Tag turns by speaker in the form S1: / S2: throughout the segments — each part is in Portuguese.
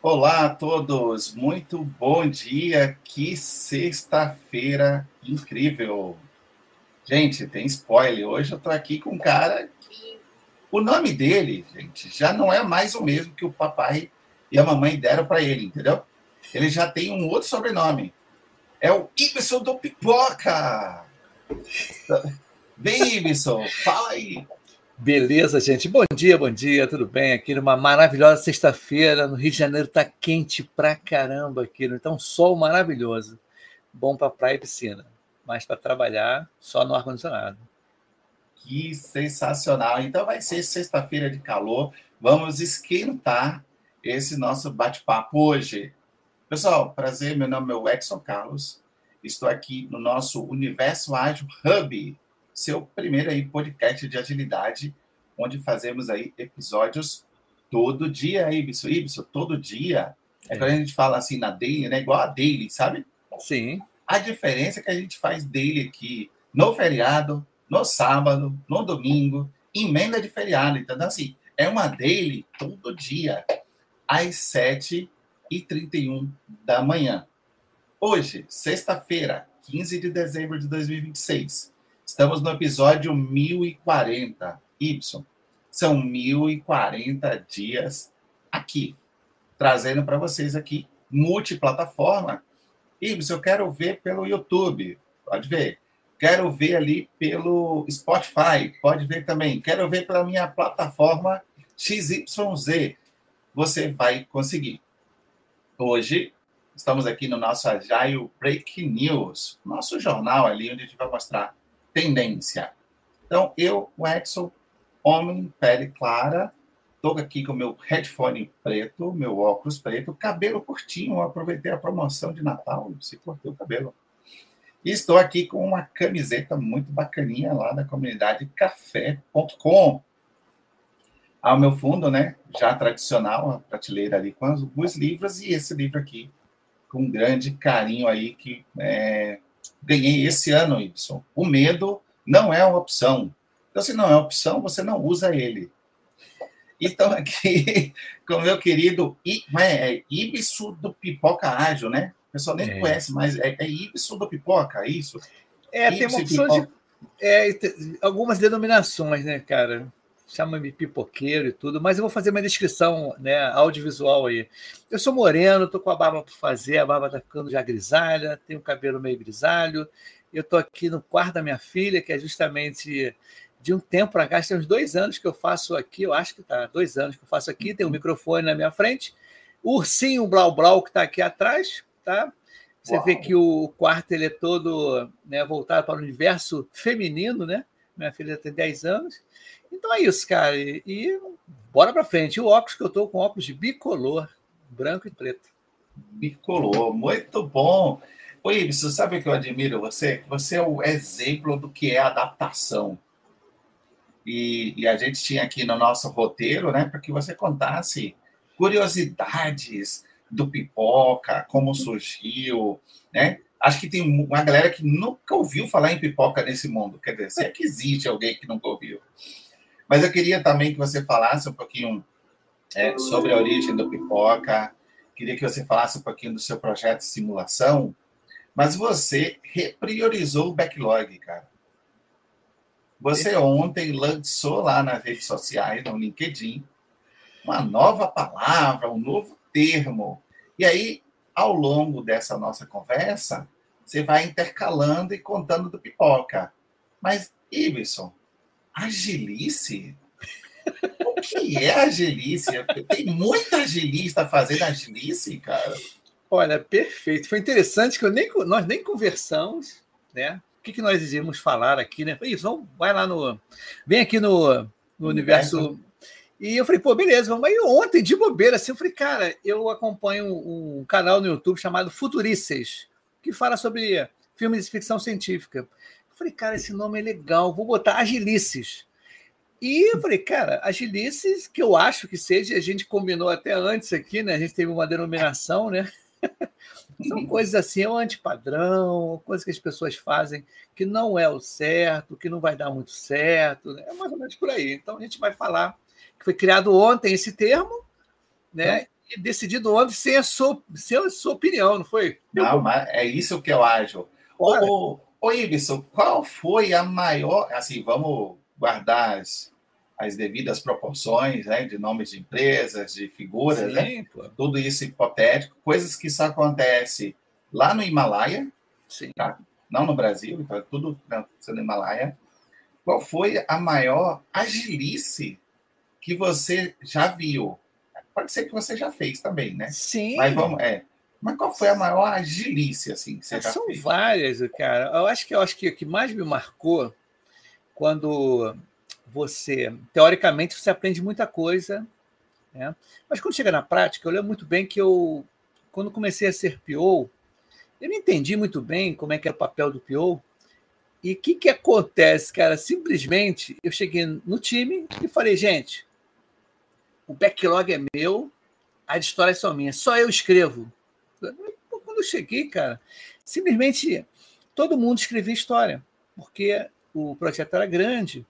S1: Olá a todos, muito bom dia, que sexta-feira incrível. Gente, tem spoiler, hoje eu tô aqui com um cara que o nome dele, gente, já não é mais o mesmo que o papai e a mamãe deram para ele, entendeu? Ele já tem um outro sobrenome. É o Ibson do Pipoca. Vem, Ibson, fala aí.
S2: Beleza, gente. Bom dia, bom dia, tudo bem? Aqui numa maravilhosa sexta-feira, no Rio de Janeiro tá quente pra caramba aqui, então sol maravilhoso. Bom para praia e piscina, mas para trabalhar só no ar-condicionado.
S1: Que sensacional! Então vai ser sexta-feira de calor. Vamos esquentar esse nosso bate-papo hoje. Pessoal, prazer, meu nome é Edson Carlos. Estou aqui no nosso Universo Ágil Hub, seu primeiro aí podcast de agilidade, onde fazemos aí episódios todo dia, Ibson. Ibson, todo dia. É, é quando a gente fala assim na daily, né? Igual a daily, sabe?
S2: Sim.
S1: A diferença é que a gente faz daily aqui no feriado, no sábado, no domingo, emenda de feriado. Então, assim, é uma daily todo dia, às 7h31 da manhã. Hoje, sexta-feira, 15 de dezembro de 2026. Estamos no episódio 1040. Y. São 1040 dias aqui, trazendo para vocês aqui multiplataforma. Y, eu quero ver pelo YouTube. Pode ver. Quero ver ali pelo Spotify, pode ver também. Quero ver pela minha plataforma XYZ. Você vai conseguir. Hoje, estamos aqui no nosso Agile Break News, nosso jornal ali, onde a gente vai mostrar tendência. Então, eu, o Edson, homem, pele clara, estou aqui com meu headphone preto, meu óculos preto, cabelo curtinho, aproveitei a promoção de Natal se cortei o cabelo. E estou aqui com uma camiseta muito bacaninha lá da comunidade café.com. Ao meu fundo, né, já tradicional, a prateleira ali com alguns livros e esse livro aqui, com grande carinho aí que é, ganhei esse ano, Y. O medo não é uma opção. Então, se não é opção, você não usa ele. Então, aqui com meu querido é, Ibso do Pipoca Ágil, né? Pessoal nem é. conhece, mas é, é Ibson do Pipoca, é isso?
S2: É, tem uma opção de. É, algumas denominações, né, cara? Chama-me pipoqueiro e tudo, mas eu vou fazer uma descrição né, audiovisual aí. Eu sou moreno, tô com a barba para fazer, a barba tá ficando já grisalha, tenho o cabelo meio grisalho. Eu tô aqui no quarto da minha filha, que é justamente de um tempo para cá, tem uns dois anos que eu faço aqui, eu acho que tá, dois anos que eu faço aqui, tem um microfone na minha frente, o ursinho Blau Blau que está aqui atrás, tá? Você Uau. vê que o quarto ele é todo né, voltado para o universo feminino, né? Minha filha tem 10 anos. Então é isso, cara. E, e bora para frente. O óculos que eu estou com óculos de bicolor, branco e preto.
S1: Bicolor, muito bom. Oi, você sabe o que eu admiro você? Você é o exemplo do que é adaptação. E, e a gente tinha aqui no nosso roteiro, né, para que você contasse curiosidades, do pipoca, como surgiu, né? Acho que tem uma galera que nunca ouviu falar em pipoca nesse mundo. Quer dizer, se é que existe alguém que nunca ouviu. Mas eu queria também que você falasse um pouquinho é, sobre a origem do pipoca. Queria que você falasse um pouquinho do seu projeto de simulação. Mas você repriorizou o backlog, cara. Você ontem lançou lá nas redes sociais, no LinkedIn, uma nova palavra, um novo termo. E aí, ao longo dessa nossa conversa, você vai intercalando e contando do pipoca. Mas, Ibson, agilice? O que é agilice? Tem muita agilista fazendo agilice, cara.
S2: Olha, perfeito. Foi interessante que nem, nós nem conversamos, né? O que, que nós íamos falar aqui, né? Isso, vai lá no. Vem aqui no, no universo e eu falei, pô, beleza, vamos. Aí ontem, de bobeira, assim, eu falei, cara, eu acompanho um canal no YouTube chamado Futurices, que fala sobre filmes de ficção científica. Eu falei, cara, esse nome é legal, vou botar Agilices. E eu falei, cara, agilices que eu acho que seja, a gente combinou até antes aqui, né? A gente teve uma denominação, né? São coisas assim, é um antipadrão, coisas que as pessoas fazem que não é o certo, que não vai dar muito certo, né? é mais ou menos por aí. Então a gente vai falar que foi criado ontem esse termo, né? Então, e decidido ontem sem a sua, sem a sua opinião, não foi?
S1: Não, mas é isso que eu acho. Ô, ô, Ibson, qual foi a maior. Assim, vamos guardar as, as devidas proporções né, de nomes de empresas, de figuras, Sim, né? Pô. Tudo isso hipotético, coisas que só acontece lá no Himalaia, Sim. Tá? não no Brasil, então é tudo no Himalaia. Qual foi a maior agilice que você já viu? Pode ser que você já fez também, né?
S2: Sim.
S1: Mas vamos, é. Mas qual foi a maior agilice assim que você já
S2: São
S1: fez?
S2: Várias, cara. Eu acho que eu acho que o que mais me marcou quando você, teoricamente, você aprende muita coisa, né? mas quando chega na prática, eu lembro muito bem que eu, quando comecei a ser PO, eu não entendi muito bem como é que era o papel do PO, e o que, que acontece, cara? Simplesmente eu cheguei no time e falei, gente, o backlog é meu, as histórias são minhas, só eu escrevo. Quando eu cheguei, cara, simplesmente todo mundo escrevia história, porque o projeto era grande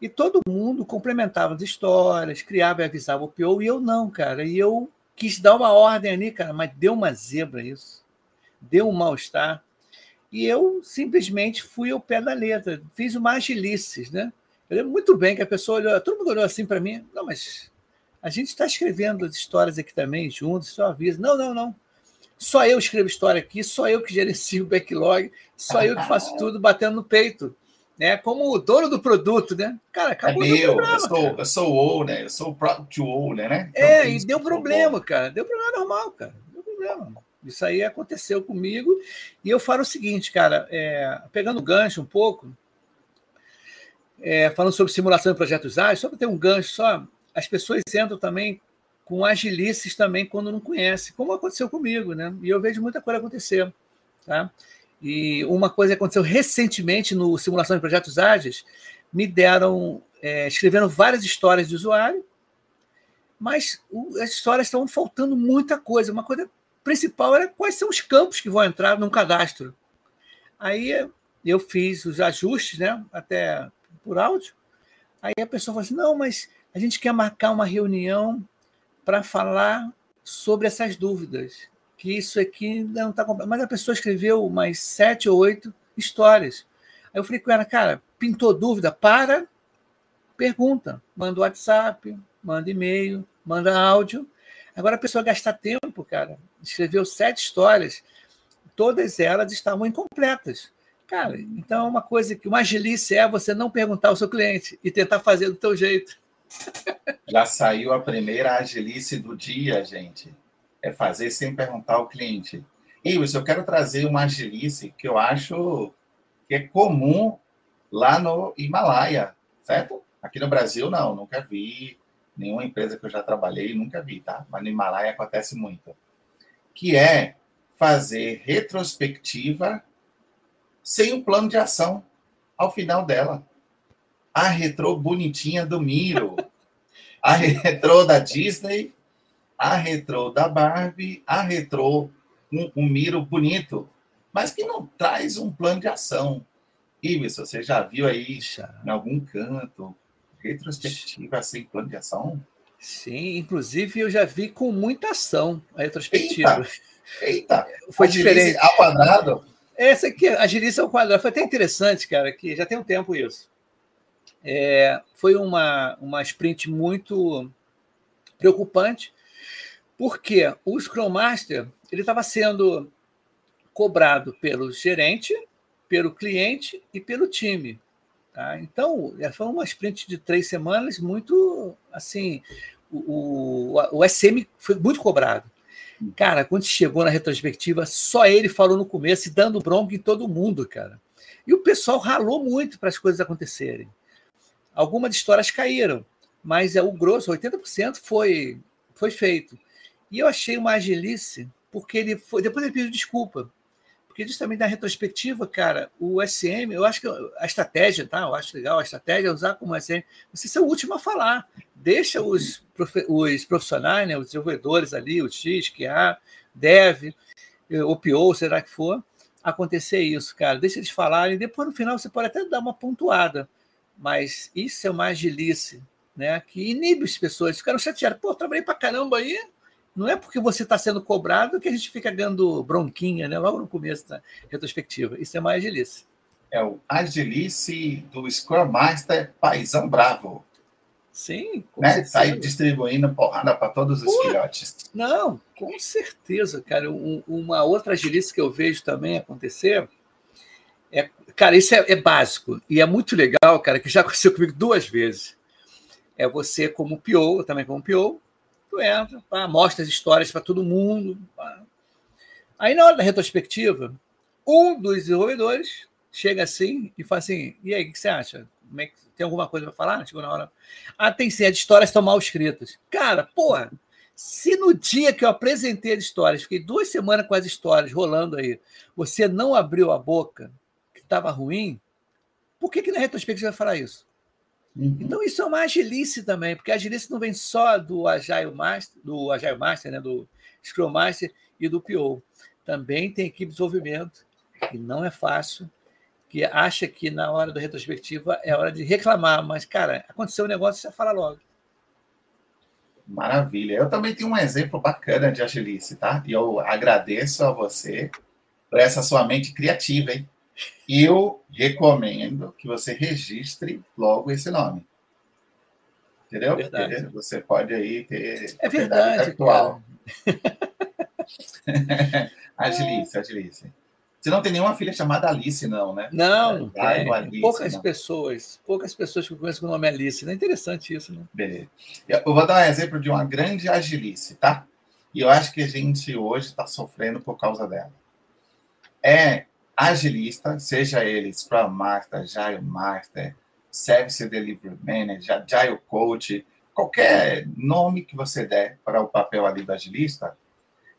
S2: e todo mundo complementava as histórias, criava e avisava o PO, e eu não, cara. E eu quis dar uma ordem ali, cara, mas deu uma zebra isso. Deu um mal-estar. E eu simplesmente fui ao pé da letra, fiz uma agilices, né? Eu lembro muito bem que a pessoa olhou, todo mundo olhou assim para mim, não, mas a gente está escrevendo as histórias aqui também juntos, só avisa. Não, não, não. Só eu escrevo história aqui, só eu que gerencio o backlog, só eu que faço tudo batendo no peito né, como o dono do produto, né?
S1: Cara, acabou é meu, problema, eu sou, eu sou o owner, eu sou o product owner, né?
S2: Então, é, e deu problema, cara. Deu problema normal, cara. Deu problema. Isso aí aconteceu comigo. E eu falo o seguinte, cara, é, pegando o gancho um pouco, é, falando sobre simulação de projetos ágeis, só para ter um gancho só, as pessoas entram também com agilices também quando não conhecem, como aconteceu comigo, né? E eu vejo muita coisa acontecer, tá? E uma coisa que aconteceu recentemente no Simulação de Projetos Ágeis, me deram, é, escrevendo várias histórias de usuário, mas o, as histórias estão faltando muita coisa. Uma coisa principal era quais são os campos que vão entrar num cadastro. Aí eu fiz os ajustes, né, até por áudio. Aí a pessoa falou assim: não, mas a gente quer marcar uma reunião para falar sobre essas dúvidas que isso aqui não está completo. Mas a pessoa escreveu mais sete ou oito histórias. Aí eu falei com ela, cara, pintou dúvida? Para, pergunta. Manda WhatsApp, manda e-mail, manda áudio. Agora a pessoa gasta tempo, cara. Escreveu sete histórias, todas elas estavam incompletas. Cara, então é uma coisa que uma agilice é você não perguntar ao seu cliente e tentar fazer do teu jeito.
S1: Já saiu a primeira agilice do dia, gente é fazer sem perguntar ao cliente. Isso, eu quero trazer uma agilice que eu acho que é comum lá no Himalaia, certo? Aqui no Brasil, não, nunca vi. Nenhuma empresa que eu já trabalhei, nunca vi, tá? Mas no Himalaia acontece muito. Que é fazer retrospectiva sem um plano de ação ao final dela. A retrô bonitinha do Miro, a retrô da Disney a retrô da Barbie, a retrô um, um miro bonito, mas que não traz um plano de ação. Ibis, você já viu aí em algum canto retrospectiva sem plano de ação?
S2: Sim, inclusive eu já vi com muita ação a retrospectiva.
S1: Eita, eita. foi diferente. Ao quadrado?
S2: Essa aqui, a agilice ao quadrado, foi até interessante, cara, que já tem um tempo isso. É, foi uma, uma sprint muito preocupante, porque o Scrum Master ele estava sendo cobrado pelo gerente, pelo cliente e pelo time. Tá? Então, é, foi uma sprint de três semanas muito assim. O, o, o SM foi muito cobrado. Cara, quando chegou na retrospectiva, só ele falou no começo dando bronca em todo mundo, cara. E o pessoal ralou muito para as coisas acontecerem. Algumas histórias caíram, mas é o grosso, 80% foi, foi feito. E eu achei uma agilice, porque ele foi. Depois ele pediu desculpa. Porque justamente na retrospectiva, cara, o SM, eu acho que a estratégia, tá? Eu acho legal a estratégia é usar como SM, você ser o último a falar. Deixa os, os profissionais, né, os desenvolvedores ali, o X, QA, Dev, o PO, será que for, acontecer isso, cara. Deixa eles falarem, depois no final você pode até dar uma pontuada. Mas isso é uma agilice, né? Que inibe as pessoas, ficaram chateadas. Pô, trabalhei pra caramba aí, não é porque você está sendo cobrado que a gente fica ganhando bronquinha, né? Logo no começo da retrospectiva. Isso é mais agilice.
S1: É o agilice do Scrum Master Paisão Bravo.
S2: Sim,
S1: com né? Sai distribuindo porrada para todos os Pô, filhotes.
S2: Não, com certeza, cara. Um, uma outra agilice que eu vejo também acontecer é, cara, isso é, é básico e é muito legal, cara, que já aconteceu comigo duas vezes. É você como PO, também como PO, tu entra, pá, mostra as histórias para todo mundo. Pá. Aí, na hora da retrospectiva, um dos desenvolvedores chega assim e fala assim: e aí, o que você acha? É que, tem alguma coisa para falar? Chegou na hora. Ah, tem sim, as histórias estão mal escritas. Cara, porra, se no dia que eu apresentei as histórias, fiquei duas semanas com as histórias rolando aí, você não abriu a boca estava ruim, por que, que na retrospectiva vai falar isso? Uhum. Então, isso é uma agilice também, porque a agilice não vem só do Agile Master, do Agile Master, né, do Scrum Master e do PO. Também tem equipe de desenvolvimento, que não é fácil, que acha que na hora da retrospectiva é hora de reclamar, mas, cara, aconteceu um negócio, você fala logo.
S1: Maravilha. Eu também tenho um exemplo bacana de agilice, tá? E eu agradeço a você por essa sua mente criativa, hein? Eu recomendo que você registre logo esse nome. Entendeu? Porque você pode aí ter.
S2: É verdade. Atual.
S1: agilice, agilice. Você não tem nenhuma filha chamada Alice, não, né?
S2: Não, é, não Alice, poucas não. pessoas, poucas pessoas que conhecem com o nome Alice. Não é interessante isso, né?
S1: Beleza. Eu vou dar um exemplo de uma grande agilice, tá? E eu acho que a gente hoje está sofrendo por causa dela. É agilista, seja ele Scrum Master, Agile Master, Service Delivery Manager, Agile Coach, qualquer nome que você der para o papel ali do agilista,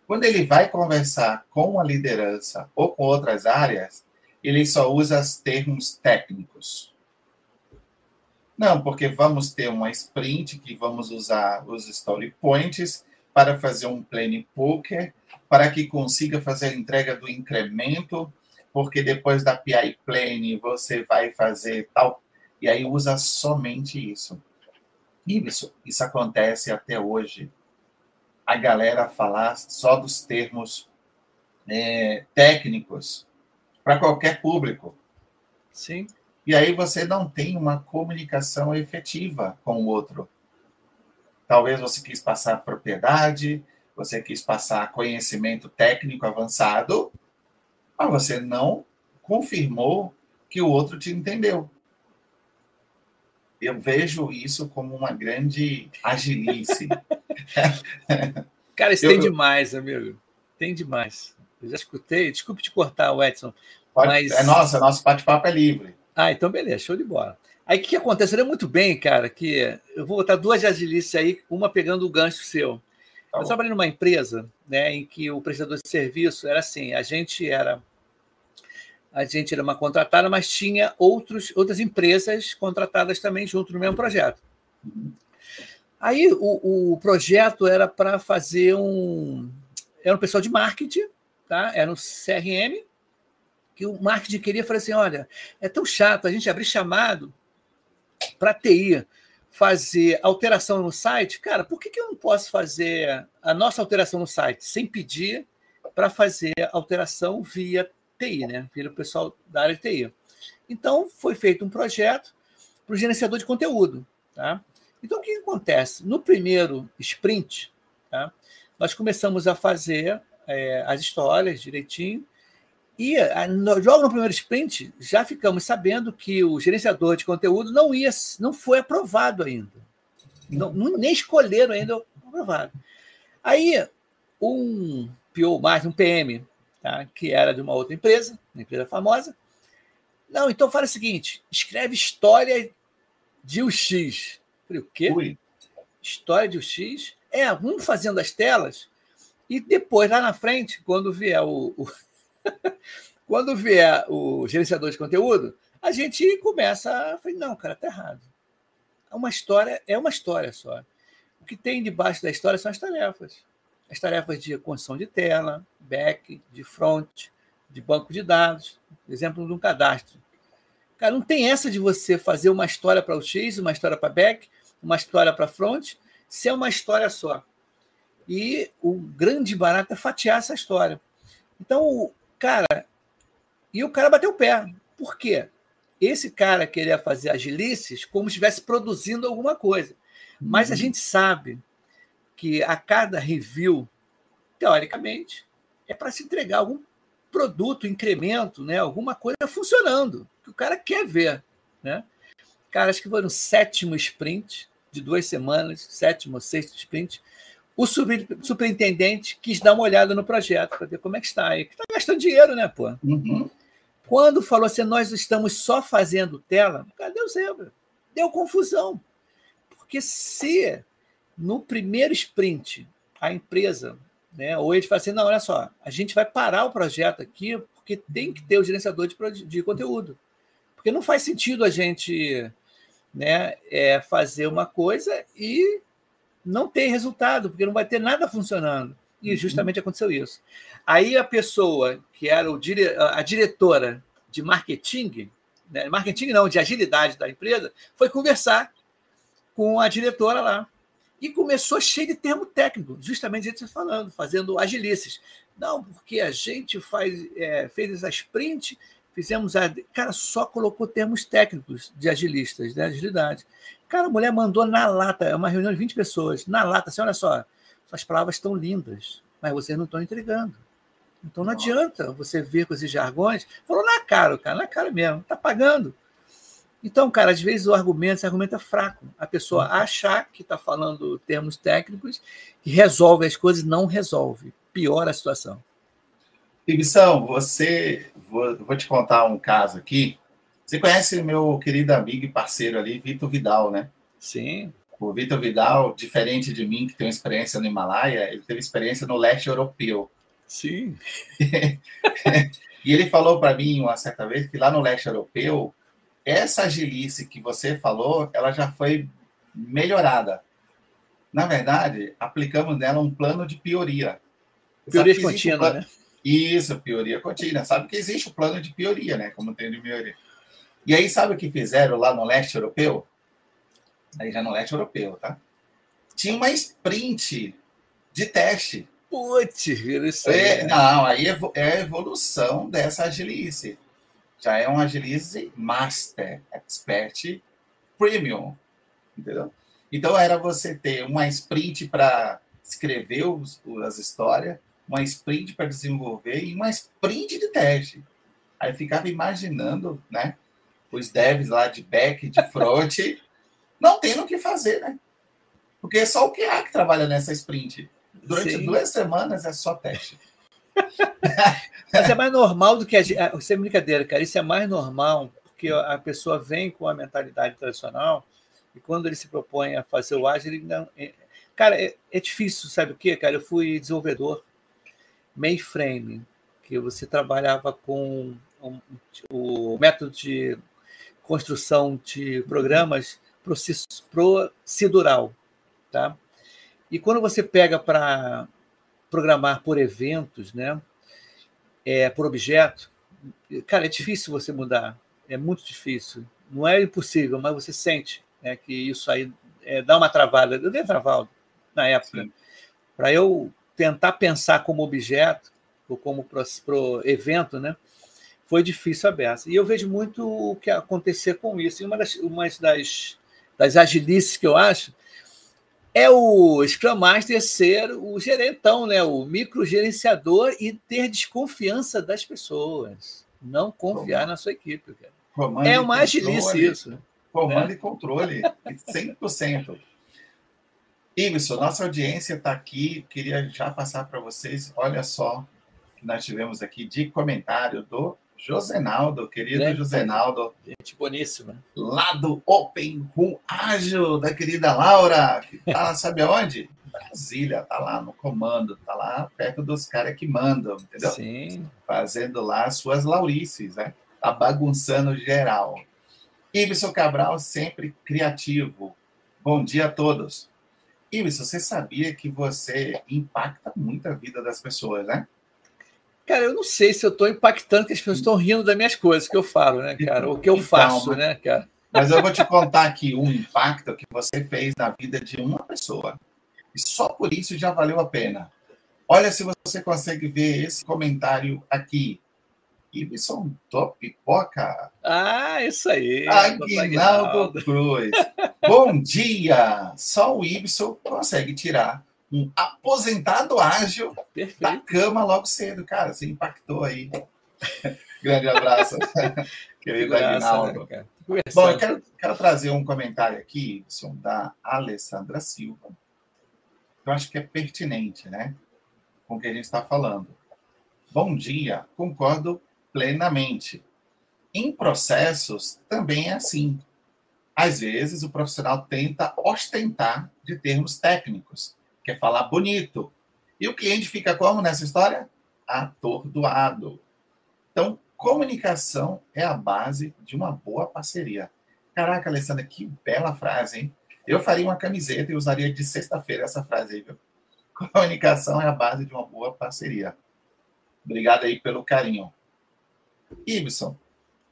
S1: quando ele vai conversar com a liderança ou com outras áreas, ele só usa os termos técnicos. Não, porque vamos ter uma sprint que vamos usar os story points para fazer um planning poker, para que consiga fazer a entrega do incremento porque depois da PI Plane você vai fazer tal. E aí usa somente isso. E isso, isso acontece até hoje. A galera falar só dos termos é, técnicos para qualquer público.
S2: Sim.
S1: E aí você não tem uma comunicação efetiva com o outro. Talvez você quis passar propriedade, você quis passar conhecimento técnico avançado, mas você não confirmou que o outro te entendeu. Eu vejo isso como uma grande agilice.
S2: Cara, isso eu, tem demais, amigo. Tem demais. Eu já escutei. Desculpe te cortar, Edson. Pode, mas...
S1: É nossa, nosso bate-papo é livre.
S2: Ah, então beleza, show de bola. Aí o que, que acontece? Era muito bem, cara, que eu vou botar duas agilices aí, uma pegando o gancho seu. Tá eu trabalhei numa empresa né, em que o prestador de serviço era assim: a gente era a gente era uma contratada, mas tinha outros, outras empresas contratadas também junto no mesmo projeto. Aí o, o projeto era para fazer um. Era um pessoal de marketing, tá? era um CRM, que o marketing queria falar assim: olha, é tão chato a gente abrir chamado para TI fazer alteração no site. Cara, por que, que eu não posso fazer a nossa alteração no site sem pedir para fazer alteração via TI, né? Vira o pessoal da área de TI. Então, foi feito um projeto para o gerenciador de conteúdo. Tá? Então, o que acontece? No primeiro sprint, tá? nós começamos a fazer é, as histórias direitinho, e logo no primeiro sprint já ficamos sabendo que o gerenciador de conteúdo não ia, não foi aprovado ainda. Não, nem escolheram ainda aprovado. Aí um PO mais, um PM, tá? que era de uma outra empresa, uma empresa famosa. Não, então fala o seguinte: escreve história de UX. Falei, o quê? Ui. História de UX? É, um fazendo as telas, e depois, lá na frente, quando vier o, o, Quando vier o gerenciador de conteúdo, a gente começa a falar, não, cara, tá errado. Uma história é uma história só. O que tem debaixo da história são as tarefas. As tarefas de construção de tela, back, de front, de banco de dados, exemplo de um cadastro. Cara, não tem essa de você fazer uma história para o X, uma história para back, uma história para front, se é uma história só. E o grande barato é fatiar essa história. Então, cara, e o cara bateu o pé. Por quê? Esse cara queria fazer agilices como se estivesse produzindo alguma coisa. Mas a uhum. gente sabe que a cada review, teoricamente, é para se entregar algum produto, incremento, né? alguma coisa funcionando, que o cara quer ver. Né? Cara, acho que foi no sétimo sprint de duas semanas, sétimo ou sexto sprint, o superintendente quis dar uma olhada no projeto para ver como é que está. aí. está gastando dinheiro, né, pô? Uhum. Quando falou assim, nós estamos só fazendo tela, cadê o zebra? Deu confusão. Porque se no primeiro sprint a empresa, né, ou eles falam assim, não, olha só, a gente vai parar o projeto aqui porque tem que ter o gerenciador de, de conteúdo. Porque não faz sentido a gente né, é, fazer uma coisa e não ter resultado, porque não vai ter nada funcionando. E uhum. justamente aconteceu isso. Aí a pessoa que era o dire... a diretora de marketing, né, marketing não, de agilidade da empresa, foi conversar com a diretora lá. E começou cheio de termo técnico, justamente a gente falando, fazendo agilices. Não, porque a gente faz, é, fez essa sprint, fizemos a. Cara, só colocou termos técnicos de agilistas, de agilidade. Cara, a mulher mandou na lata, é uma reunião de 20 pessoas, na lata, assim, olha só, suas palavras estão lindas, mas vocês não estão entregando. Então não adianta você vir com esses jargões. Falou na cara, cara, na cara mesmo, está pagando. Então, cara, às vezes o argumento, esse argumento é fraco. A pessoa uhum. achar que está falando termos técnicos e resolve as coisas, não resolve. Piora a situação.
S1: Ibição, você. Vou, vou te contar um caso aqui. Você conhece meu querido amigo e parceiro ali, Vitor Vidal, né?
S2: Sim.
S1: O Vitor Vidal, diferente de mim, que tem experiência no Himalaia, ele teve experiência no leste europeu.
S2: Sim.
S1: e ele falou para mim uma certa vez que lá no leste europeu, essa agilice que você falou, ela já foi melhorada. Na verdade, aplicamos nela um plano de pioria.
S2: Pioria contínua, um plano... né?
S1: Isso, pioria contínua. Sabe que existe o plano de pioria, né? Como tem de pioria. E aí, sabe o que fizeram lá no leste europeu? Aí já no leste europeu, tá? Tinha uma sprint de teste.
S2: Putz, isso
S1: aí. É, não, aí é a evolução dessa agilice. Já é um agilice master, expert, premium. Entendeu? Então era você ter uma sprint para escrever os, as histórias, uma sprint para desenvolver e uma sprint de teste. Aí ficava imaginando, né? Os devs lá de back, de front, não tendo o que fazer, né? Porque é só o QA que trabalha nessa sprint. Durante Sim. duas semanas é só teste.
S2: Mas é mais normal do que a gente. Isso é brincadeira, cara. Isso é mais normal, porque a pessoa vem com a mentalidade tradicional e quando ele se propõe a fazer o ágil, ele não. É, cara, é, é difícil, sabe o quê, cara? Eu fui desenvolvedor mainframe, que você trabalhava com o método de construção de programas procedural, tá? E quando você pega para programar por eventos, né, é, por objeto, cara, é difícil você mudar. É muito difícil. Não é impossível, mas você sente né, que isso aí é, dá uma travada. Eu dei travado na época. Para eu tentar pensar como objeto, ou como para o evento, né, foi difícil a beça. E eu vejo muito o que acontecer com isso. E uma das, uma das, das agilices que eu acho é o Scrum Master ser o gerentão, né? o microgerenciador e ter desconfiança das pessoas. Não confiar Comando. na sua equipe. Cara. é uma agilice isso. Né?
S1: Comando né? e controle, 100%. Ibson, nossa audiência está aqui. Queria já passar para vocês. Olha só que nós tivemos aqui de comentário do Josenaldo, querido Josenaldo.
S2: Gente boníssima.
S1: Lá do Open Room Ágil, da querida Laura, que tá, sabe aonde? Brasília, tá lá no comando, tá lá perto dos caras que mandam, entendeu?
S2: Sim.
S1: Fazendo lá suas laurices, né? Tá bagunçando geral. Ibson Cabral, sempre criativo. Bom dia a todos. Ibson, você sabia que você impacta muito a vida das pessoas, né?
S2: Cara, eu não sei se eu estou impactando, que as pessoas estão rindo das minhas coisas que eu falo, né, cara? O que eu então, faço, né, cara?
S1: Mas eu vou te contar aqui um impacto que você fez na vida de uma pessoa. E só por isso já valeu a pena. Olha se você consegue ver esse comentário aqui. Ibson Top Pipoca.
S2: Ah, isso aí.
S1: Aguinaldo Cruz. Bom dia! Só o Ibson consegue tirar um aposentado ágil Perfeito. da cama logo cedo. Cara, você impactou aí. Grande abraço, querido Aguinaldo. Né, Bom, eu quero, quero, trazer um comentário aqui, Ibson, da Alessandra Silva. Eu acho que é pertinente, né? Com o que a gente está falando. Bom dia, concordo plenamente. Em processos, também é assim. Às vezes, o profissional tenta ostentar de termos técnicos, quer falar bonito. E o cliente fica como nessa história? Atordoado. Então, comunicação é a base de uma boa parceria. Caraca, Alessandra, que bela frase, hein? Eu faria uma camiseta e usaria de sexta-feira essa frase aí, viu? Comunicação é a base de uma boa parceria. Obrigado aí pelo carinho. Ibson,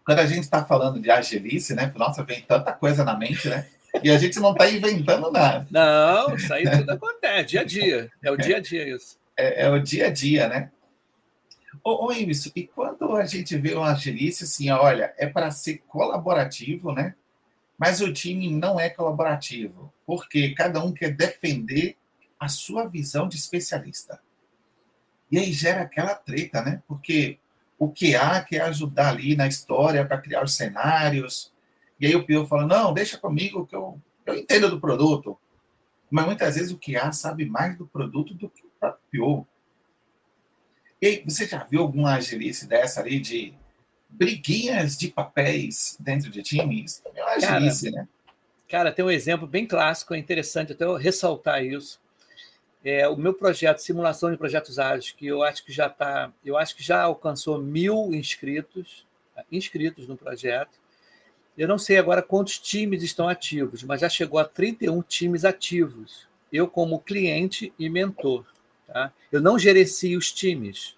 S1: quando a gente está falando de agilice, né? Nossa, vem tanta coisa na mente, né? E a gente não está inventando nada.
S2: Não, isso aí tudo acontece, dia a dia. É o dia a dia isso.
S1: É, é o dia a dia, né? Ô, ô Ibson, e quando a gente vê uma agilice assim, olha, é para ser colaborativo, né? Mas o time não é colaborativo, porque cada um quer defender a sua visão de especialista. E aí gera aquela treta, né? Porque o QA quer ajudar ali na história para criar os cenários. E aí o PO fala: não, deixa comigo que eu, eu entendo do produto. Mas muitas vezes o QA sabe mais do produto do que o próprio PO. E aí, você já viu alguma agilice dessa ali de briguinhas de papéis dentro de times? É uma agilice, cara, né?
S2: Cara, tem um exemplo bem clássico, é interessante até eu ressaltar isso é, o meu projeto, simulação de projetos ágeis, que eu acho que já está, eu acho que já alcançou mil inscritos, inscritos no projeto. Eu não sei agora quantos times estão ativos, mas já chegou a 31 times ativos. Eu como cliente e mentor, tá? Eu não gerencio os times,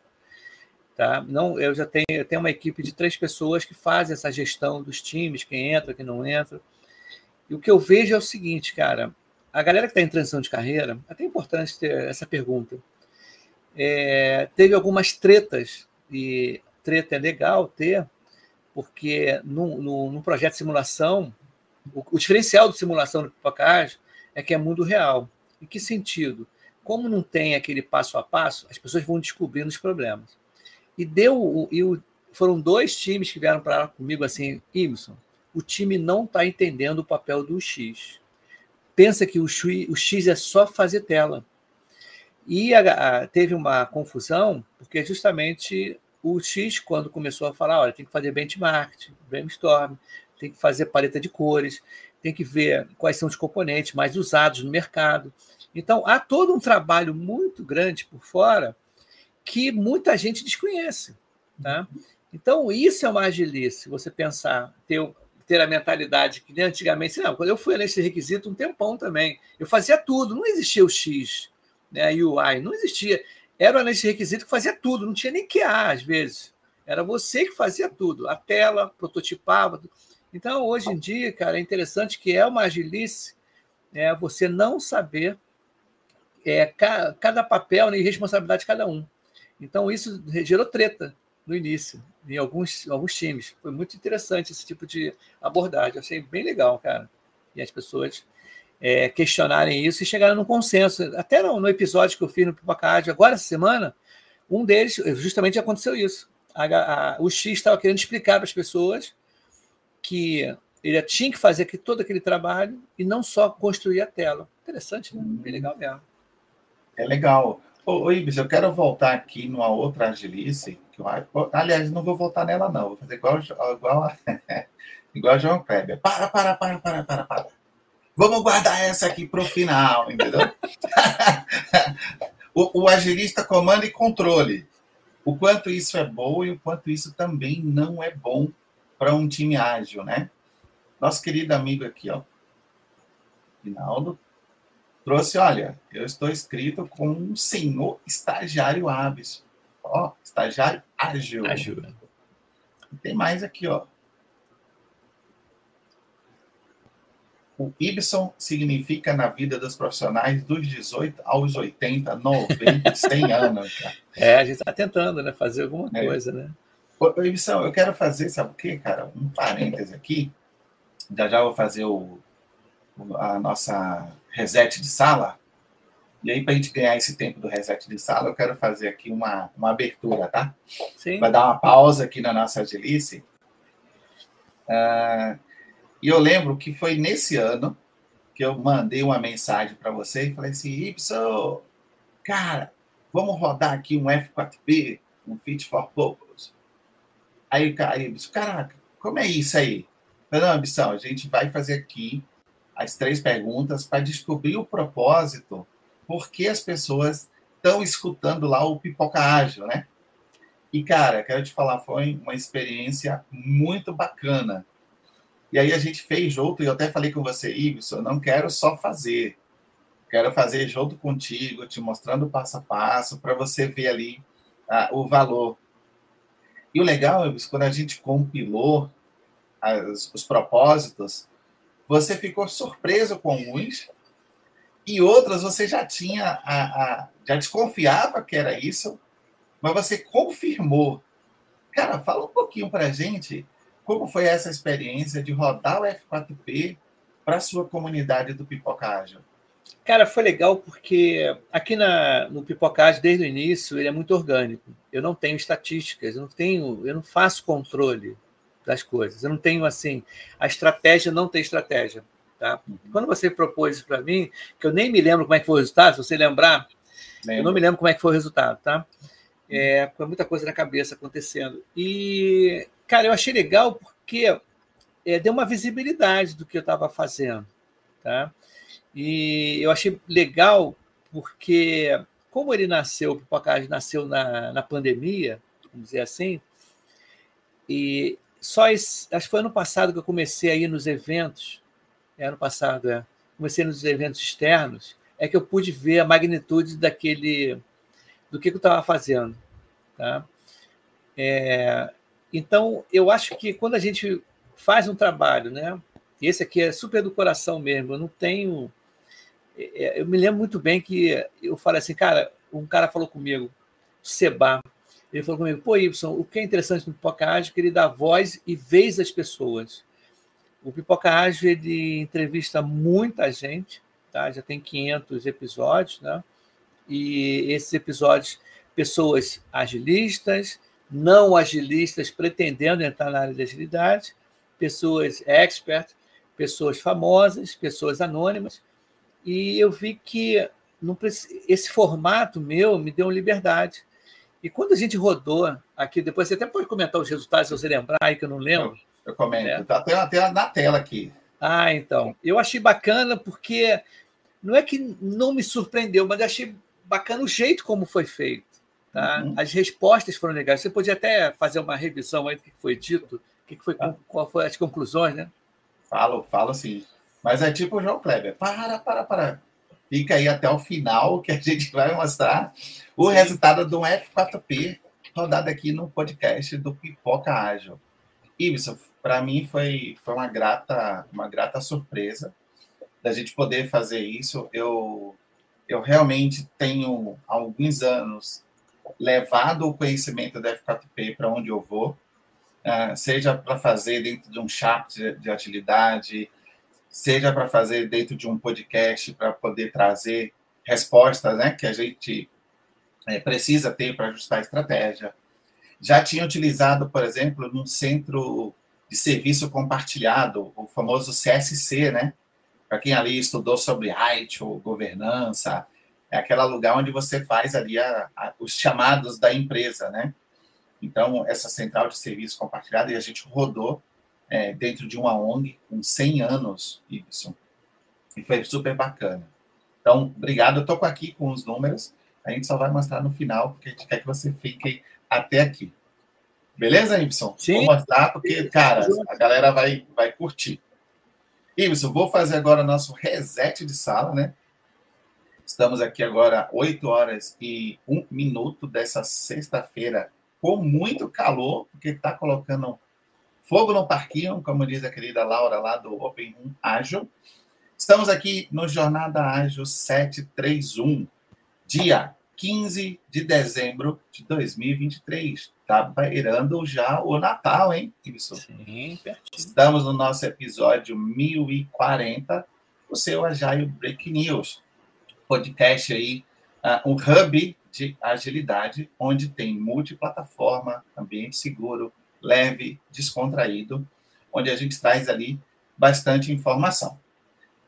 S2: tá? Não, eu já tenho, eu tenho uma equipe de três pessoas que fazem essa gestão dos times, quem entra, quem não entra. E o que eu vejo é o seguinte, cara, a galera que está em transição de carreira, até é importante ter essa pergunta. É, teve algumas tretas, e treta é legal ter, porque no, no, no projeto de simulação, o, o, diferencial do simulação do Pipocage é que é mundo real. Em que sentido? Como não tem aquele passo a passo, as pessoas vão descobrindo os problemas. E deu e o, foram dois times que vieram para comigo assim, Imson, o time não está entendendo o papel do X pensa que o X, o X é só fazer tela. E a, a, teve uma confusão, porque justamente o X, quando começou a falar, olha, tem que fazer benchmark, brainstorm, tem que fazer paleta de cores, tem que ver quais são os componentes mais usados no mercado. Então, há todo um trabalho muito grande por fora que muita gente desconhece. Tá? Então, isso é uma agilice, você pensar, ter ter a mentalidade que nem antigamente. Não, quando eu fui nesse requisito um tempão também, eu fazia tudo, não existia o X, né, UI, não existia. Era nesse requisito que fazia tudo, não tinha nem QA às vezes. Era você que fazia tudo, a tela, prototipava. Então, hoje em dia, cara, é interessante que é uma agilice é você não saber é, cada papel né, e responsabilidade de cada um. Então, isso gerou treta no início, em alguns, alguns times. Foi muito interessante esse tipo de abordagem. achei bem legal, cara. E as pessoas é, questionarem isso e chegarem num consenso. Até no, no episódio que eu fiz no Pipacard, agora essa semana, um deles, justamente aconteceu isso. A, a, o X estava querendo explicar para as pessoas que ele tinha que fazer aqui, todo aquele trabalho e não só construir a tela. Interessante, né? Bem legal mesmo.
S1: É legal. Ô, Ibis, eu quero voltar aqui numa outra agilice que eu, aliás, não vou voltar nela, não. Vou fazer igual, igual, a, igual a João Kleber. Para, para, para, para, para, para. Vamos guardar essa aqui para o final, entendeu? o, o agilista comando e controle. O quanto isso é bom e o quanto isso também não é bom para um time ágil, né? Nosso querido amigo aqui, ó, Rinaldo, trouxe, olha, eu estou escrito com um senhor estagiário hábil. Ó, estagiário ágil. Ágil. Tem mais aqui, ó. O Ibson significa na vida dos profissionais dos 18 aos 80, 90, 100 anos. Cara.
S2: É, a gente está tentando né, fazer alguma é. coisa, né?
S1: Ô, Ibson, eu quero fazer, sabe o quê, cara? Um parêntese aqui. Já já vou fazer o, a nossa reset de sala. E aí, para a gente ganhar esse tempo do reset de sala, eu quero fazer aqui uma, uma abertura, tá? Sim. Vai dar uma pausa aqui na nossa agilice. Uh, e eu lembro que foi nesse ano que eu mandei uma mensagem para você e falei assim, Y, cara, vamos rodar aqui um F4P, um Fit for Purpose. Aí cara disse, caraca, como é isso aí? Falei, não, ambição, a gente vai fazer aqui as três perguntas para descobrir o propósito, por que as pessoas estão escutando lá o Pipoca Ágil, né? E, cara, quero te falar, foi uma experiência muito bacana. E aí a gente fez junto, e eu até falei com você, Ibson, não quero só fazer, quero fazer junto contigo, te mostrando passo a passo, para você ver ali ah, o valor. E o legal, Ibson, quando a gente compilou as, os propósitos, você ficou surpreso com uns e outras você já tinha a, a, já desconfiava que era isso, mas você confirmou. Cara, fala um pouquinho para gente como foi essa experiência de rodar o F4P para a sua comunidade do Pipoca Ágil.
S2: Cara, foi legal porque aqui na, no Pipocage, desde o início, ele é muito orgânico. Eu não tenho estatísticas, eu não tenho, eu não faço controle das coisas. Eu não tenho assim, a estratégia não tem estratégia. Tá? Uhum. Quando você propôs isso para mim, que eu nem me lembro como é que foi o resultado, se você lembrar, Lembro. eu não me lembro como é que foi o resultado, tá? É, foi muita coisa na cabeça acontecendo. E, cara, eu achei legal porque é, deu uma visibilidade do que eu estava fazendo, tá? E eu achei legal porque, como ele nasceu, o Pipocage nasceu na, na pandemia, vamos dizer assim, e só esse, acho que foi ano passado que eu comecei a ir nos eventos, é ano passado, é, comecei nos eventos externos, é que eu pude ver a magnitude daquele, do que, que eu estava fazendo. Tá? É, então, eu acho que quando a gente faz um trabalho, né? Esse aqui é super do coração mesmo, eu não tenho. É, é, eu me lembro muito bem que eu falei assim, cara, um cara falou comigo, Seba, ele falou comigo, pô, Y, o que é interessante no Pipoca Ágil é que ele dá voz e vez às pessoas. O Pipoca Ágil, ele entrevista muita gente, tá? já tem 500 episódios, né? e esses episódios, pessoas agilistas, não agilistas pretendendo entrar na área de agilidade, pessoas expert, pessoas famosas, pessoas anônimas, e eu vi que esse formato meu me deu liberdade e quando a gente rodou aqui, depois você até pode comentar os resultados, se você lembrar aí, que eu não lembro.
S1: Eu, eu comento, né? tá até, até na tela aqui.
S2: Ah, então. Eu achei bacana porque não é que não me surpreendeu, mas achei bacana o jeito como foi feito. Tá? Uhum. As respostas foram legais. Você podia até fazer uma revisão aí do que foi dito, que foi, ah. qual foram as conclusões, né?
S1: Falo, falo sim. Mas é tipo o João Kleber. Para, para, para. Fica aí até o final que a gente vai mostrar o Sim. resultado do F4P rodado aqui no podcast do Pipoca Ágil. Ibson, para mim foi, foi uma grata uma grata surpresa da gente poder fazer isso. Eu eu realmente tenho alguns anos levado o conhecimento do F4P para onde eu vou, uh, seja para fazer dentro de um chat de, de agilidade, seja para fazer dentro de um podcast para poder trazer respostas né, que a gente é, precisa ter para ajustar a estratégia. Já tinha utilizado, por exemplo, num centro de serviço compartilhado, o famoso CSC, né? Para quem ali estudou sobre IT ou governança, é aquele lugar onde você faz ali a, a, os chamados da empresa, né? Então, essa central de serviço compartilhado, e a gente rodou é, dentro de uma ONG com 100 anos, Ibson. E foi super bacana. Então, obrigado. Eu estou aqui com os números. A gente só vai mostrar no final, porque a gente quer que você fique até aqui. Beleza, Ibson?
S2: Sim.
S1: Vou mostrar, porque, cara, a galera vai, vai curtir. Ibson, vou fazer agora nosso reset de sala, né? Estamos aqui agora 8 horas e 1 minuto dessa sexta-feira, com muito calor, porque está colocando fogo no parquinho, como diz a querida Laura lá do Open Room Ágil. Estamos aqui no Jornada Ágil 731, dia 15 de dezembro de 2023. Está beirando já o Natal, hein,
S2: Isso. Sim, pertinho.
S1: Estamos no nosso episódio 1040, o seu Agile Break News. Podcast aí, uh, um hub de agilidade, onde tem multiplataforma, ambiente seguro, leve, descontraído, onde a gente traz ali bastante informação.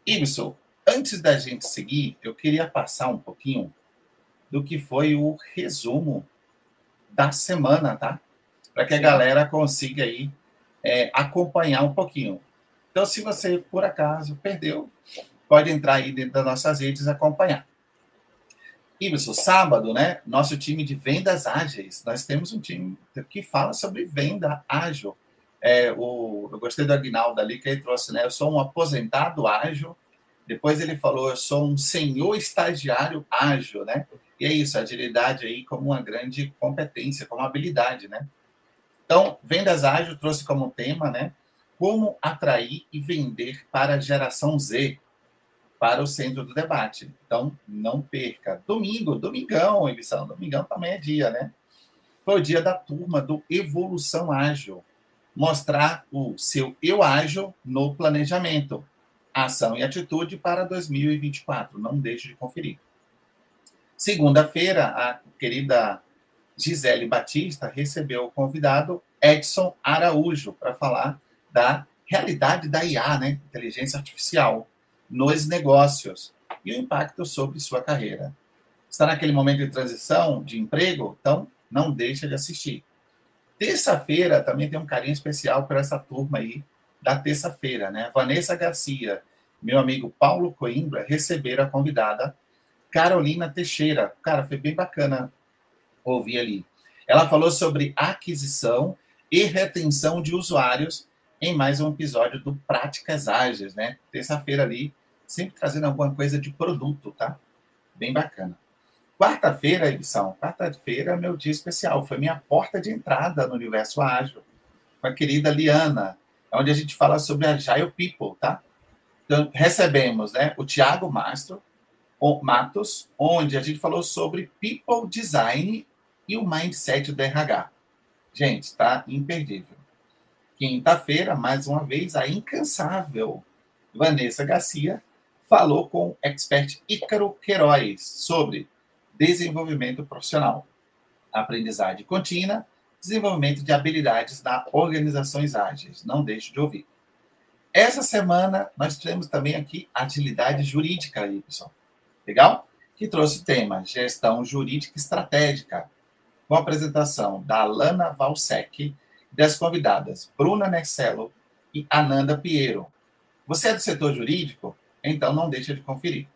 S1: Ibson, antes da gente seguir, eu queria passar um pouquinho do que foi o resumo da semana, tá? Para que a galera consiga aí é, acompanhar um pouquinho. Então, se você, por acaso, perdeu, pode entrar aí dentro das nossas redes e acompanhar. Ibson, sábado, né? Nosso time de vendas ágeis. Nós temos um time que fala sobre venda ágil. É, o, eu gostei do Aguinaldo ali que ele trouxe, né? Eu sou um aposentado ágil. Depois ele falou, eu sou um senhor estagiário ágil, né? E é isso, agilidade aí como uma grande competência, como habilidade, né? Então, vendas ágil trouxe como tema, né? Como atrair e vender para a geração Z, para o centro do debate. Então, não perca. Domingo, domingão, emissão, domingão também é dia, né? Foi o dia da turma do Evolução Ágil mostrar o seu eu ágil no planejamento, ação e atitude para 2024. Não deixe de conferir. Segunda-feira, a querida Gisele Batista recebeu o convidado Edson Araújo para falar da realidade da IA, né, inteligência artificial, nos negócios e o impacto sobre sua carreira. Está naquele momento de transição de emprego? Então, não deixe de assistir. Terça-feira também tem um carinho especial para essa turma aí da terça-feira, né? Vanessa Garcia, meu amigo Paulo Coimbra receberam a convidada Carolina Teixeira. Cara, foi bem bacana ouvir ali. Ela falou sobre aquisição e retenção de usuários em mais um episódio do Práticas Ágeis, né? Terça-feira ali, sempre trazendo alguma coisa de produto, tá? Bem bacana. Quarta-feira, edição. Quarta-feira é meu dia especial. Foi minha porta de entrada no universo ágil. Com a querida Liana, onde a gente fala sobre Agile People, tá? Então, recebemos né, o Tiago Mastro, o Matos, onde a gente falou sobre People Design e o Mindset do RH. Gente, tá imperdível. Quinta-feira, mais uma vez, a incansável Vanessa Garcia falou com o expert Ícaro Queiroz sobre desenvolvimento profissional, aprendizagem contínua, desenvolvimento de habilidades na organizações ágeis. Não deixe de ouvir. Essa semana nós temos também aqui agilidade jurídica aí, pessoal. Legal? Que trouxe o tema gestão jurídica estratégica, com a apresentação da Alana Valsec das convidadas Bruna Nercello e Ananda Piero. Você é do setor jurídico? Então não deixe de conferir.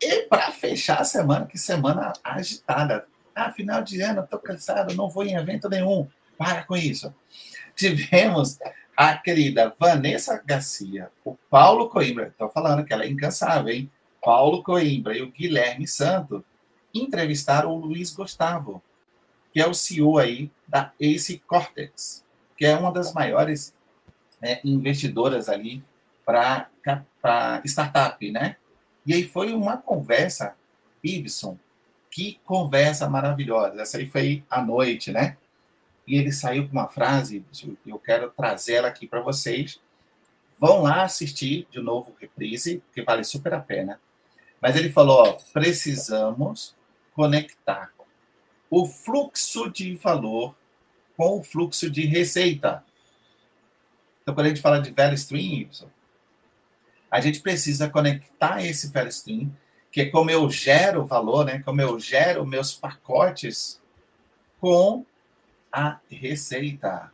S1: E para fechar a semana, que semana agitada. Ah, final de ano, estou cansado, não vou em evento nenhum. Para com isso. Tivemos a querida Vanessa Garcia, o Paulo Coimbra, estou falando que ela é incansável, hein? Paulo Coimbra e o Guilherme Santo entrevistaram o Luiz Gustavo, que é o CEO aí da Ace Cortex, que é uma das maiores né, investidoras ali para startup, né? E aí foi uma conversa, Ibson, que conversa maravilhosa. Essa aí foi à noite, né? E ele saiu com uma frase, eu quero trazê-la aqui para vocês. Vão lá assistir de novo o reprise, que vale super a pena. Mas ele falou: ó, precisamos conectar o fluxo de valor com o fluxo de receita. Então, quando a gente fala de value stream, Y, a gente precisa conectar esse value stream, que é como eu gero valor, né? como eu gero meus pacotes com a receita.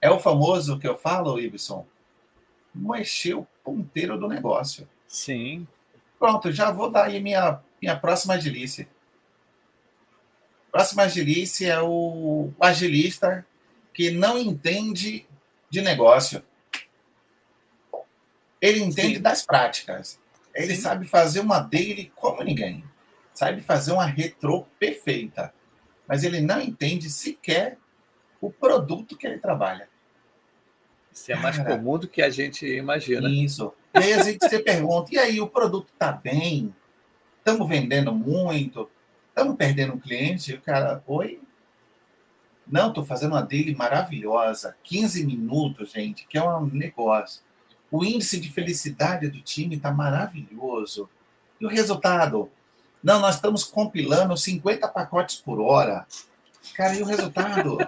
S1: É o famoso que eu falo, Ibson, mexer o ponteiro do negócio.
S2: Sim.
S1: Pronto, já vou dar aí minha, minha próxima agilice. Próxima agilice é o agilista que não entende de negócio. Ele entende Sim. das práticas. Ele Sim. sabe fazer uma daily como ninguém. Sabe fazer uma retro perfeita. Mas ele não entende sequer o produto que ele trabalha.
S2: Isso é mais Cara, comum do que a gente imagina.
S1: Isso. E aí a gente se pergunta, e aí, o produto está bem? Estamos vendendo muito? Estamos perdendo um cliente? o cara, oi? Não, estou fazendo uma dele maravilhosa. 15 minutos, gente, que é um negócio. O índice de felicidade do time está maravilhoso. E o resultado? Não, nós estamos compilando 50 pacotes por hora. Cara, e o resultado?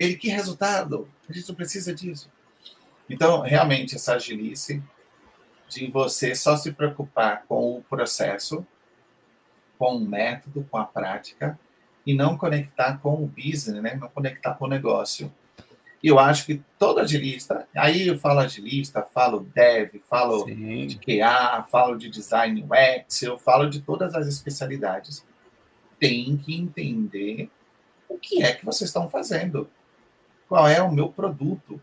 S1: Ele, que resultado? A gente não precisa disso. Então, realmente, essa agilice de você só se preocupar com o processo, com o método, com a prática, e não conectar com o business, né? não conectar com o negócio. E eu acho que todo agilista, aí eu falo agilista, falo dev, falo Sim. de QA, falo de design UX, eu falo de todas as especialidades, tem que entender o que é que vocês estão fazendo. Qual é o meu produto?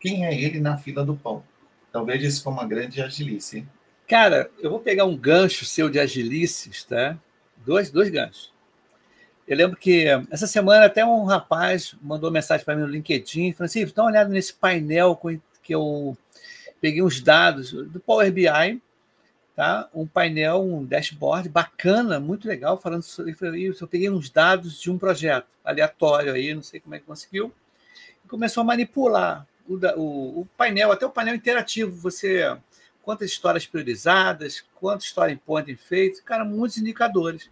S1: Quem é ele na fila do pão? Então veja isso como uma grande agilice.
S2: Cara, eu vou pegar um gancho seu de agilices, tá? Dois, dois ganchos. Eu lembro que essa semana até um rapaz mandou mensagem para mim no LinkedIn, falou assim, dá uma olhada nesse painel que eu peguei uns dados do Power BI, tá? Um painel, um dashboard bacana, muito legal, falando sobre isso. Eu peguei uns dados de um projeto aleatório aí, não sei como é que conseguiu, e começou a manipular o, o, o painel, até o painel interativo. Você quantas histórias priorizadas, quantas histórias em point cara, muitos indicadores.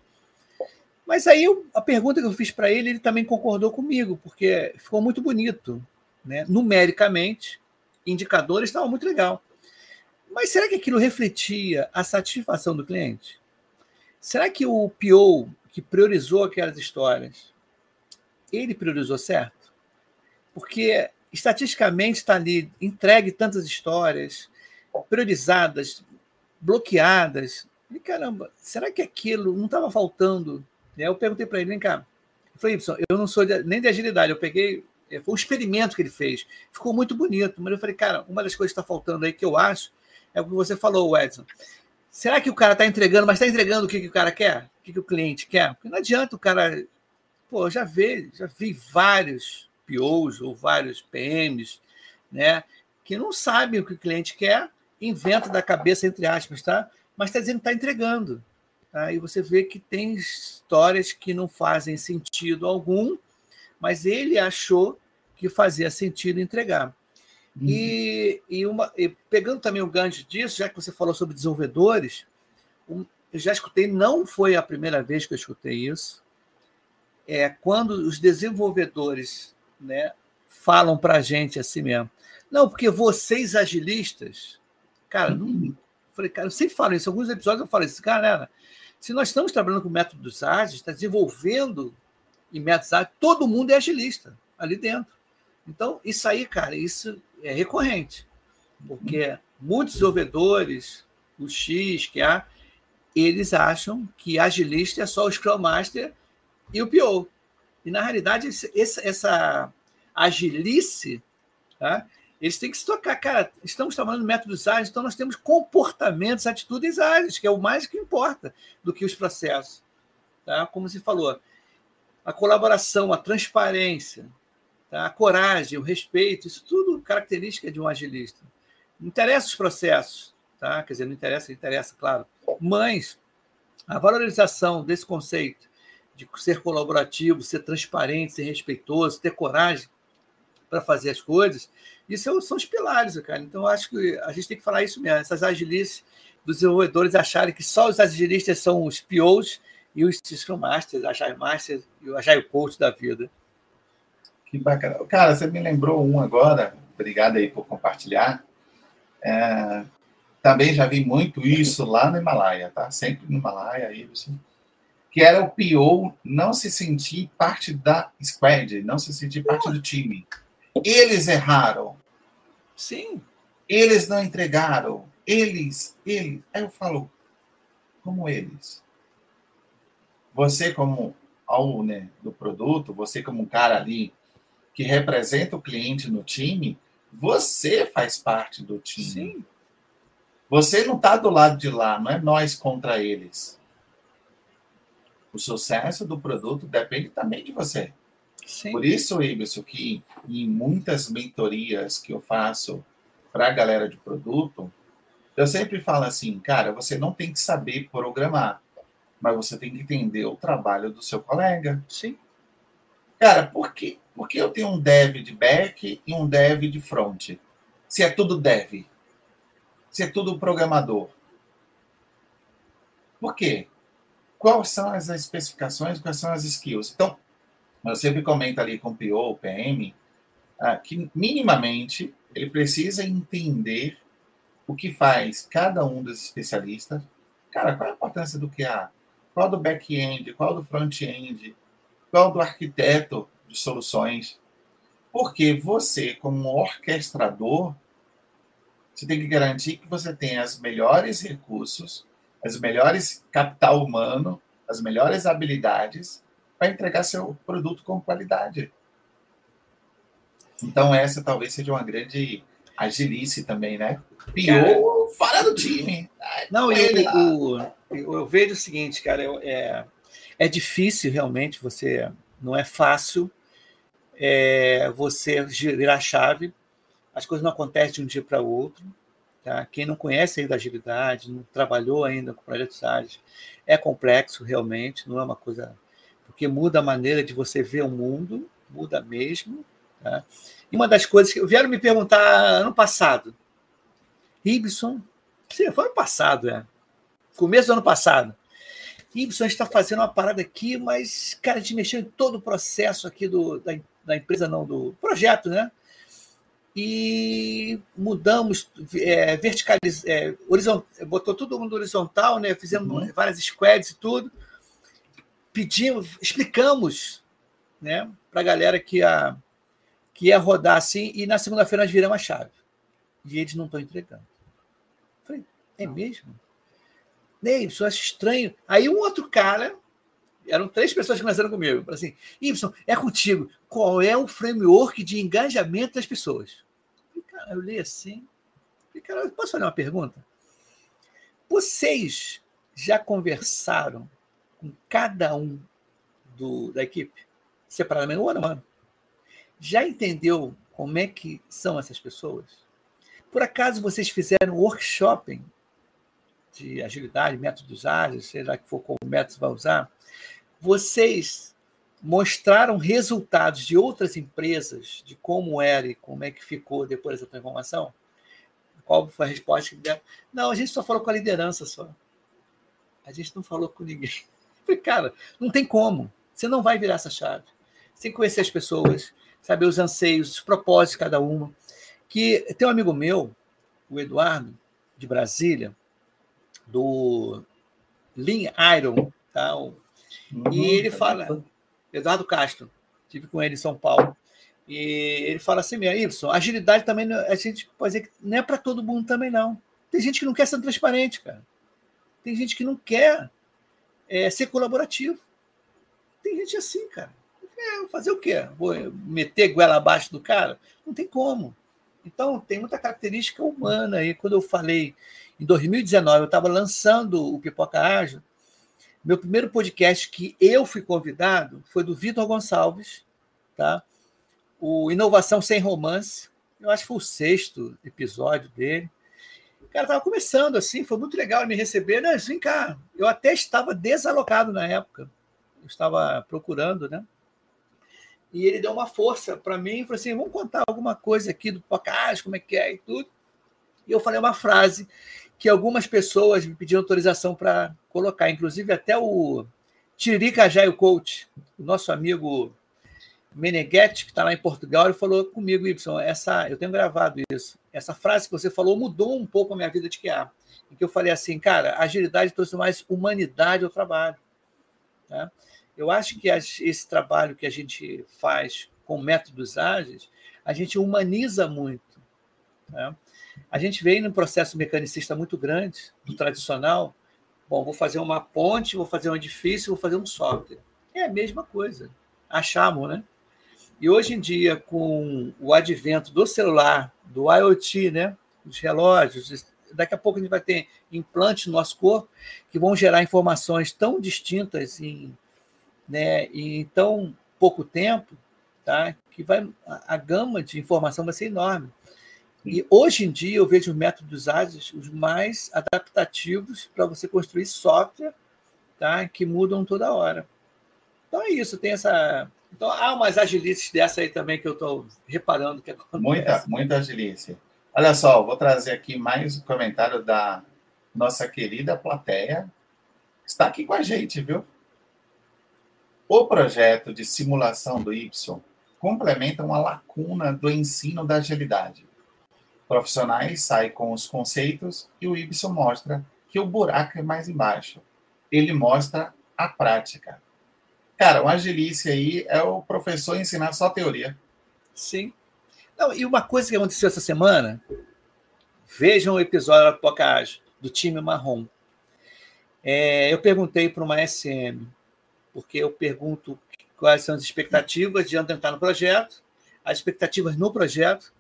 S2: Mas aí a pergunta que eu fiz para ele, ele também concordou comigo, porque ficou muito bonito, né? Numericamente, indicadores estava muito legal. Mas será que aquilo refletia a satisfação do cliente? Será que o PO que priorizou aquelas histórias, ele priorizou certo? Porque estatisticamente está ali entregue tantas histórias priorizadas, bloqueadas. E caramba, será que aquilo não estava faltando e aí eu perguntei para ele, vem cá. Eu falei, Y, eu não sou de, nem de agilidade, eu peguei. É, foi um experimento que ele fez. Ficou muito bonito. Mas eu falei, cara, uma das coisas que está faltando aí que eu acho é o que você falou, Edson. Será que o cara está entregando, mas está entregando o que, que o cara quer? O que, que o cliente quer? Porque não adianta o cara. Pô, já vi, já vi vários POs ou vários PMs, né? Que não sabem o que o cliente quer, inventa da cabeça, entre aspas, tá? Mas está dizendo que está entregando. Tá? E você vê que tem histórias que não fazem sentido algum, mas ele achou que fazia sentido entregar. Uhum. E, e, uma, e, pegando também o gancho disso, já que você falou sobre desenvolvedores, um, eu já escutei, não foi a primeira vez que eu escutei isso, é quando os desenvolvedores né, falam para a gente assim mesmo. Não, porque vocês agilistas, cara, não, falei, cara, eu sempre falo isso, alguns episódios eu falo isso, galera, se nós estamos trabalhando com métodos ágeis, está desenvolvendo em métodos ágeis, todo mundo é agilista ali dentro. Então, isso aí, cara, isso é recorrente. Porque muitos desenvolvedores, o X, que há, eles acham que agilista é só o Scrum Master e o PO. E, na realidade, esse, essa agilice tá? Eles têm que se tocar, cara. Estamos trabalhando métodos ágeis, então nós temos comportamentos, atitudes ágeis, que é o mais que importa do que os processos. Tá? Como se falou, a colaboração, a transparência, tá? a coragem, o respeito, isso tudo característica de um agilista. Não interessa os processos, tá? quer dizer, não interessa, interessa, claro. Mas a valorização desse conceito de ser colaborativo, ser transparente, ser respeitoso, ter coragem para fazer as coisas, isso são os pilares, cara. Então, acho que a gente tem que falar isso mesmo. Essas agilices dos desenvolvedores acharem que só os agilistas são os POs e os Scrum Masters, Agile Masters e o Agile Coach da vida.
S1: Que bacana. Cara, você me lembrou um agora. Obrigado aí por compartilhar. É, também já vi muito isso lá no Himalaia, tá? Sempre no Himalaia, isso. Que era o PO não se sentir parte da squad, não se sentir parte do time. Eles erraram.
S2: Sim.
S1: Eles não entregaram. eles, eles. Aí eu falo, como eles? Você como owner do produto, você como um cara ali que representa o cliente no time, você faz parte do time. Sim. Você não está do lado de lá, não é nós contra eles. O sucesso do produto depende também de você. Sim. Por isso, Ibson, que em muitas mentorias que eu faço para a galera de produto, eu sempre falo assim, cara, você não tem que saber programar, mas você tem que entender o trabalho do seu colega.
S2: Sim.
S1: Cara, por quê? Porque eu tenho um dev de back e um dev de front. Se é tudo dev, se é tudo programador. Por quê? Quais são as especificações, quais são as skills? Então, eu sempre comento ali com o PO, o PM, ah, que minimamente ele precisa entender o que faz cada um dos especialistas. Cara, qual a importância do QA? Qual do back-end? Qual do front-end? Qual do arquiteto de soluções? Porque você, como orquestrador, você tem que garantir que você tem os melhores recursos, as melhores capital humano, as melhores habilidades para entregar seu produto com qualidade. Então, essa talvez seja uma grande agilice também, né? Pior fora do time.
S2: Não, eu, eu, eu, vejo o seguinte, cara, eu, é, é difícil realmente, você não é fácil é, você virar a chave, as coisas não acontecem de um dia para o outro. Tá? Quem não conhece ainda a agilidade, não trabalhou ainda com projetos ágeis, é complexo realmente, não é uma coisa porque muda a maneira de você ver o mundo, muda mesmo. Tá? E uma das coisas que vieram me perguntar ano passado, Ibson, foi ano passado, é, começo do ano passado. Ibson, a gente está fazendo uma parada aqui, mas, cara, a gente mexeu em todo o processo aqui do, da, da empresa, não, do projeto, né? E mudamos, é, verticaliz, é, horizontal, botou todo mundo horizontal, né? Fizemos uhum. várias squads e tudo pedimos, explicamos né, para a galera que ia, que ia rodar assim, e na segunda-feira nós viramos a chave. E eles não estão entregando. Eu falei, é mesmo? Nem, isso acho estranho. Aí um outro cara, eram três pessoas que começaram comigo, falou assim, Y, é contigo. Qual é o framework de engajamento das pessoas? Eu, cara, eu li assim. Eu, cara, posso fazer uma pergunta? Vocês já conversaram com cada um do, da equipe, separadamente, ano ano. Já entendeu como é que são essas pessoas? Por acaso vocês fizeram workshop de agilidade, métodos ágeis, seja lá que for qual método vai usar? Vocês mostraram resultados de outras empresas, de como era e como é que ficou depois dessa transformação? Qual foi a resposta que deram? Não, a gente só falou com a liderança só. A gente não falou com ninguém. Cara, não tem como. Você não vai virar essa chave. Você tem que conhecer as pessoas, saber os anseios, os propósitos de cada uma. Que tem um amigo meu, o Eduardo, de Brasília, do Lean Iron, tá? Uhum, e ele fala, Eduardo Castro, tive com ele em São Paulo. E ele fala assim, meu, Y, agilidade também, a gente pode dizer que não é para todo mundo também, não. Tem gente que não quer ser transparente, cara. Tem gente que não quer é, ser colaborativo. Tem gente assim, cara. É, fazer o quê? Vou meter goela abaixo do cara? Não tem como. Então, tem muita característica humana aí. Quando eu falei, em 2019, eu estava lançando o Pipoca Ágil, meu primeiro podcast que eu fui convidado foi do Vitor Gonçalves, tá? o Inovação Sem Romance. Eu acho que foi o sexto episódio dele cara estava começando assim, foi muito legal me receber. Né? Vem cá, eu até estava desalocado na época, eu estava procurando, né? E ele deu uma força para mim e falou assim: vamos contar alguma coisa aqui do podcast, como é que é e tudo. E eu falei uma frase que algumas pessoas me pediram autorização para colocar, inclusive até o Tiririca Jaio Coach, o nosso amigo Meneghetti, que está lá em Portugal, ele falou comigo, Y, essa, eu tenho gravado isso. Essa frase que você falou mudou um pouco a minha vida de QA. Em que eu falei assim, cara, agilidade trouxe mais humanidade ao trabalho. Tá? Eu acho que esse trabalho que a gente faz com métodos ágeis, a gente humaniza muito. Né? A gente vem num processo mecanicista muito grande, do tradicional. Bom, vou fazer uma ponte, vou fazer um edifício, vou fazer um software. É a mesma coisa. Achamos, né? E hoje em dia, com o advento do celular, do IoT, né? Os relógios, daqui a pouco a gente vai ter implantes no nosso corpo que vão gerar informações tão distintas em, né, em tão pouco tempo, tá? que vai, a, a gama de informação vai ser enorme. E hoje em dia eu vejo os métodos ágeis os mais adaptativos para você construir software tá? que mudam toda hora. Então é isso, tem essa. Então há umas agilices dessa aí também que eu estou reparando que
S1: acontece. Muita, muita agilice. Olha só, vou trazer aqui mais um comentário da nossa querida plateia. Está aqui com a gente, viu? O projeto de simulação do Y complementa uma lacuna do ensino da agilidade. Profissionais saem com os conceitos e o Y mostra que o buraco é mais embaixo. Ele mostra a prática. Cara, uma agilice aí é o professor ensinar só teoria.
S2: Sim. Não, e uma coisa que aconteceu essa semana, vejam o episódio da Pocage, do time marrom. É, eu perguntei para uma SM, porque eu pergunto quais são as expectativas de entrar no projeto, as expectativas no projeto,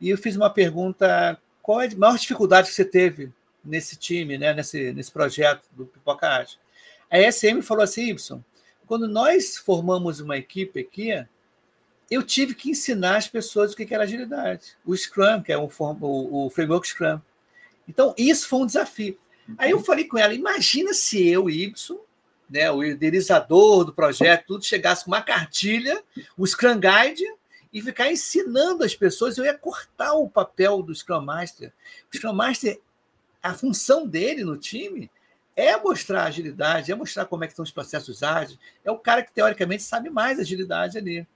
S2: e eu fiz uma pergunta: qual é a maior dificuldade que você teve nesse time, né, nesse, nesse projeto do Pipoca Age? A SM falou assim, Y, quando nós formamos uma equipe aqui, eu tive que ensinar as pessoas o que era agilidade. O Scrum, que é o, o, o framework Scrum. Então, isso foi um desafio. Aí eu falei com ela: imagina se eu, Y, né, o idealizador do projeto, tudo chegasse com uma cartilha, o Scrum Guide, e ficar ensinando as pessoas, eu ia cortar o papel do Scrum Master. O Scrum Master, a função dele no time é mostrar agilidade, é mostrar como é que estão os processos ágeis, é o cara que, teoricamente, sabe mais agilidade ali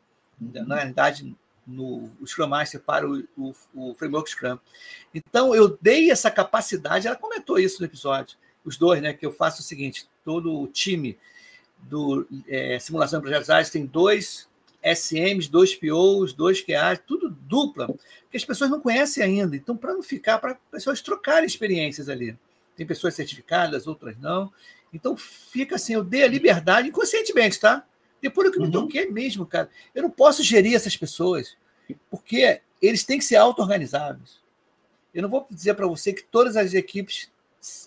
S2: na realidade, no o Scrum Master para o, o, o, Framework Scrum. Então, eu dei essa capacidade, ela comentou isso no episódio, os dois, né? Que eu faço o seguinte: todo o time do é, Simulação de Projetos Ágeis tem dois SMs, dois POs, dois QAs, tudo dupla, porque as pessoas não conhecem ainda. Então, para não ficar, para pessoas trocarem experiências ali. Tem pessoas certificadas, outras não. Então, fica assim, eu dei a liberdade, inconscientemente, tá? Depois do que me uhum. toquei mesmo, cara. Eu não posso gerir essas pessoas, porque eles têm que ser auto-organizados. Eu não vou dizer para você que todas as equipes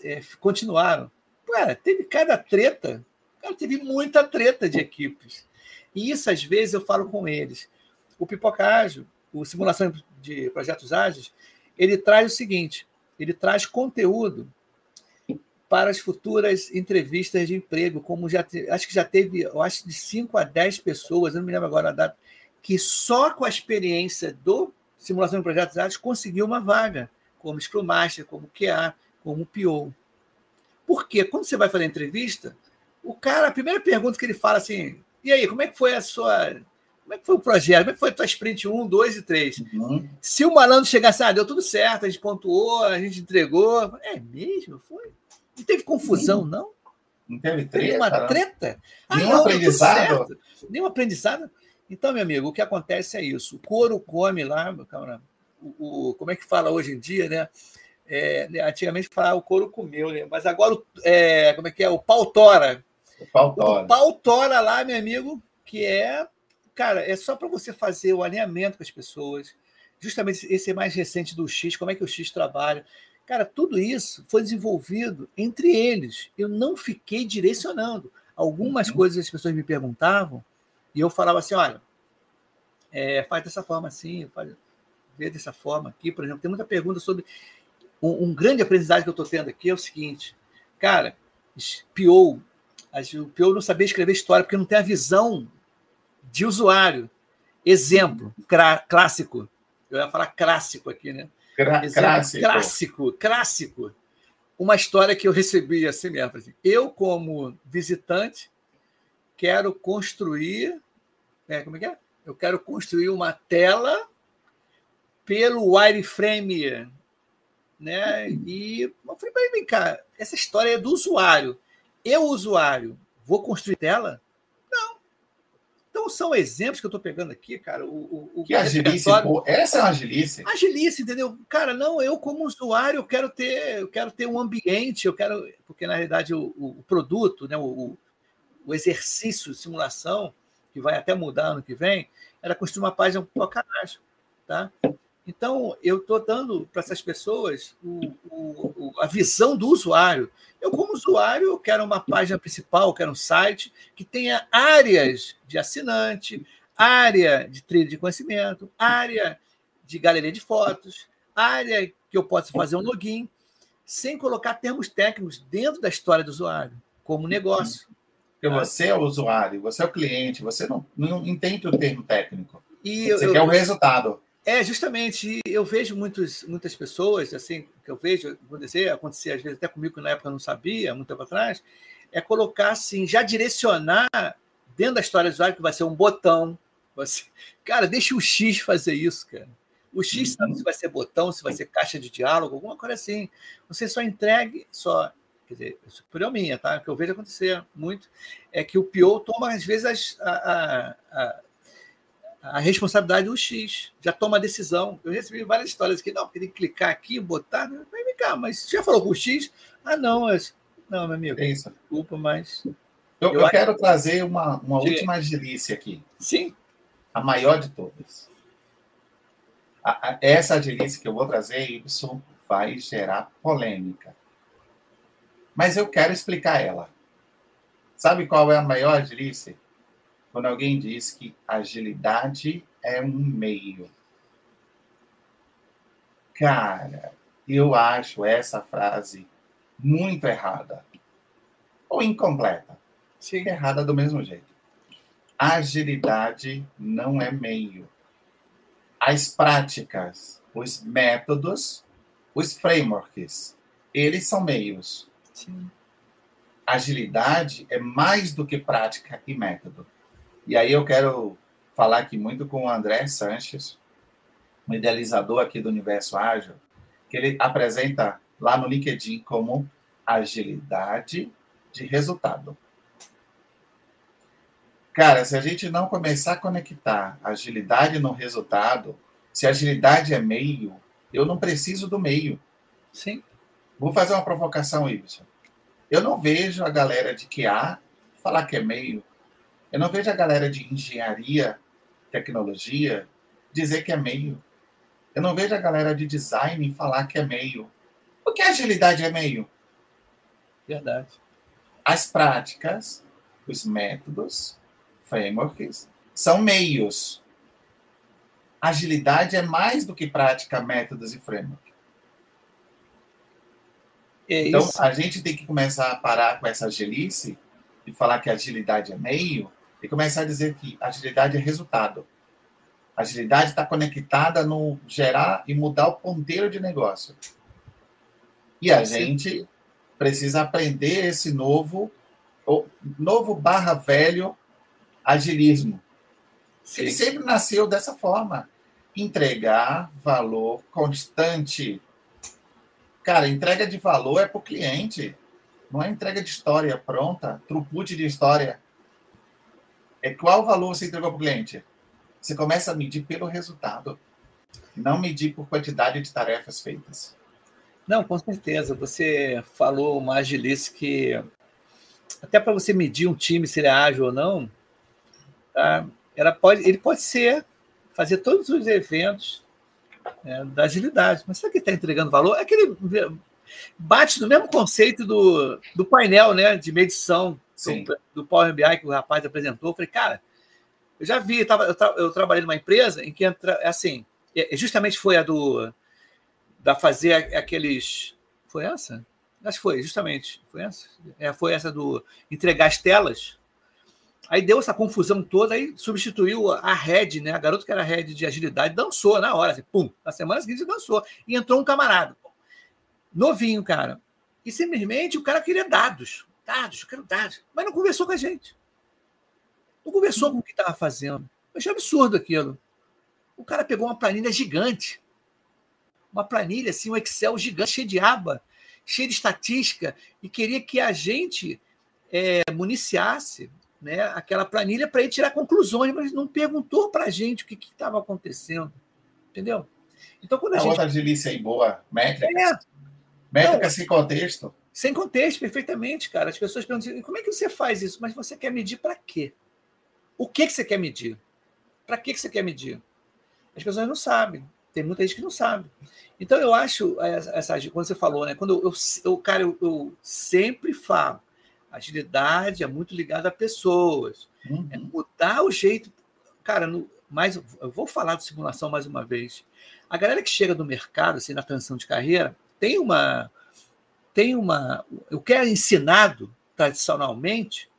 S2: é, continuaram. Cara, teve cada treta. Cara, teve muita treta de equipes. E isso, às vezes, eu falo com eles. O Pipoca Ágil, o Simulação de Projetos Ágeis, ele traz o seguinte: ele traz conteúdo para as futuras entrevistas de emprego, como já acho que já teve, eu acho de 5 a 10 pessoas, eu não me lembro agora a data, que só com a experiência do simulação de projetos ágeis conseguiu uma vaga, como Scrum Master, como QA, como PO. Porque quando você vai fazer a entrevista, o cara, a primeira pergunta que ele fala assim: "E aí, como é que foi a sua como é que foi o projeto? Como é que foi a tua sprint 1, 2 e 3? Uhum. Se o malandro chegasse, ah, deu tudo certo, a gente pontuou, a gente entregou. É mesmo? Foi? Não teve confusão, não?
S1: Não teve treta? Teve uma
S2: treta?
S1: Ah, Nenhum não, aprendizado?
S2: Nenhum aprendizado? Então, meu amigo, o que acontece é isso. O couro come lá, cara, o, o, como é que fala hoje em dia, né? É, né, antigamente falava o couro comeu, né? mas agora é, como é que é? O pau tora. O pau tora. O pau tora lá, meu amigo, que é, cara, é só para você fazer o alinhamento com as pessoas. Justamente esse é mais recente do X, como é que o X trabalha. Cara, tudo isso foi desenvolvido entre eles. Eu não fiquei direcionando. Algumas uhum. coisas as pessoas me perguntavam e eu falava assim: olha, é, faz dessa forma assim, faz, vê dessa forma aqui. Por exemplo, tem muita pergunta sobre. Um, um grande aprendizagem que eu estou tendo aqui é o seguinte: cara, PO, o PO não sabia escrever história porque não tem a visão de usuário. Exemplo clássico. Eu ia falar clássico aqui, né?
S1: Clássico.
S2: clássico, clássico. Uma história que eu recebi assim mesmo. Assim, eu, como visitante, quero construir. É, como é que é? Eu quero construir uma tela pelo wireframe. Né? E eu falei, vem cá, essa história é do usuário. Eu, usuário, vou construir tela? São exemplos que eu estou pegando aqui, cara. O, o,
S1: que agilice, pô, essa é uma agilice.
S2: Agilice, entendeu? Cara, não, eu como usuário, eu quero ter, eu quero ter um ambiente, eu quero, porque na realidade o, o produto, né, o, o exercício, simulação, que vai até mudar ano que vem, era construir uma página para o cadastro, tá? Então, eu estou dando para essas pessoas o, o, a visão do usuário. Eu, como usuário, eu quero uma página principal, quero um site que tenha áreas de assinante, área de trilha de conhecimento, área de galeria de fotos, área que eu possa fazer um login, sem colocar termos técnicos dentro da história do usuário, como negócio.
S1: Porque você é o usuário, você é o cliente, você não, não entende o termo técnico. E você eu, quer o resultado.
S2: É, justamente, eu vejo muitos, muitas pessoas, assim, que eu vejo acontecer, acontecer às vezes até comigo na época eu não sabia, muito tempo atrás, é colocar assim, já direcionar dentro da história do usuário que vai ser um botão. Você... Cara, deixa o X fazer isso, cara. O X sabe uhum. se vai ser botão, se vai ser caixa de diálogo, alguma coisa assim. Você só entregue, só. Quer dizer, isso é minha, tá? O que eu vejo acontecer muito é que o PO toma, às vezes, a, a, a a responsabilidade do X, já toma a decisão. Eu recebi várias histórias aqui, não, porque tem que clicar aqui, botar, vai vem cá, mas você já falou com o X? Ah, não, mas... não, meu amigo, é isso. desculpa, mas...
S1: Eu, eu, eu quero trazer uma, uma última agilice aqui.
S2: Sim.
S1: A maior de todas. A, a, essa agilice que eu vou trazer, isso vai gerar polêmica. Mas eu quero explicar ela. Sabe qual é a maior agilice? Quando alguém diz que agilidade é um meio. Cara, eu acho essa frase muito errada. Ou incompleta. Sim. Errada do mesmo jeito. Agilidade não é meio. As práticas, os métodos, os frameworks, eles são meios. Sim. Agilidade é mais do que prática e método. E aí eu quero falar aqui muito com o André Sanches, um idealizador aqui do Universo Ágil, que ele apresenta lá no LinkedIn como agilidade de resultado. Cara, se a gente não começar a conectar agilidade no resultado, se agilidade é meio, eu não preciso do meio.
S2: Sim.
S1: Vou fazer uma provocação, Ibsen. Eu não vejo a galera de QA falar que é meio. Eu não vejo a galera de engenharia, tecnologia, dizer que é meio. Eu não vejo a galera de design falar que é meio. O que agilidade é meio?
S2: Verdade.
S1: As práticas, os métodos, frameworks, são meios. Agilidade é mais do que prática, métodos e framework. É então, a gente tem que começar a parar com essa agilice e falar que agilidade é meio e começar a dizer que agilidade é resultado. agilidade está conectada no gerar e mudar o ponteiro de negócio. E a Sim. gente precisa aprender esse novo, novo barra velho agilismo. Sim. Ele sempre nasceu dessa forma. Entregar valor constante. Cara, entrega de valor é para o cliente. Não é entrega de história pronta, throughput de história é qual valor você entregou para o cliente. Você começa a medir pelo resultado, não medir por quantidade de tarefas feitas.
S2: Não, com certeza. Você falou uma agilice que até para você medir um time se ele é ágil ou não, tá? Ela pode, ele pode ser fazer todos os eventos né, da agilidade. Mas será que está entregando valor? É aquele bate no mesmo conceito do, do painel né, de medição do, do Power BI que o rapaz apresentou. Eu falei, cara, eu já vi, eu, tava, eu, tra, eu trabalhei numa empresa em que entra, assim, justamente foi a do da fazer aqueles. Foi essa? Acho que foi, justamente. Foi essa? É, foi essa do entregar as telas. Aí deu essa confusão toda, aí substituiu a head, né? A garota que era head de agilidade dançou na hora, assim, pum. Na semana seguinte dançou. E entrou um camarada. Novinho, cara. E simplesmente o cara queria dados. Dados, eu quero dados. Mas não conversou com a gente. Não conversou com o que estava fazendo. Eu achei absurdo aquilo. O cara pegou uma planilha gigante. Uma planilha, assim, um Excel gigante, cheio de aba, cheio de estatística, e queria que a gente é, municiasse né, aquela planilha para ele tirar conclusões, mas não perguntou para a gente o que estava acontecendo. Entendeu?
S1: Então, quando a, a gente. outra agilícia aí boa, métrica. É. Métrica sem contexto.
S2: Sem contexto, perfeitamente, cara. As pessoas perguntam assim, como é que você faz isso? Mas você quer medir para quê? O que, que você quer medir? Para que, que você quer medir? As pessoas não sabem. Tem muita gente que não sabe. Então, eu acho, essa, quando você falou, né? Quando eu, eu cara, eu, eu sempre falo, agilidade é muito ligada a pessoas. Uhum. É mudar o jeito. Cara, no, mais, eu vou falar de simulação mais uma vez. A galera que chega do mercado, assim, na transição de carreira, tem uma. Tem uma. O que é ensinado tradicionalmente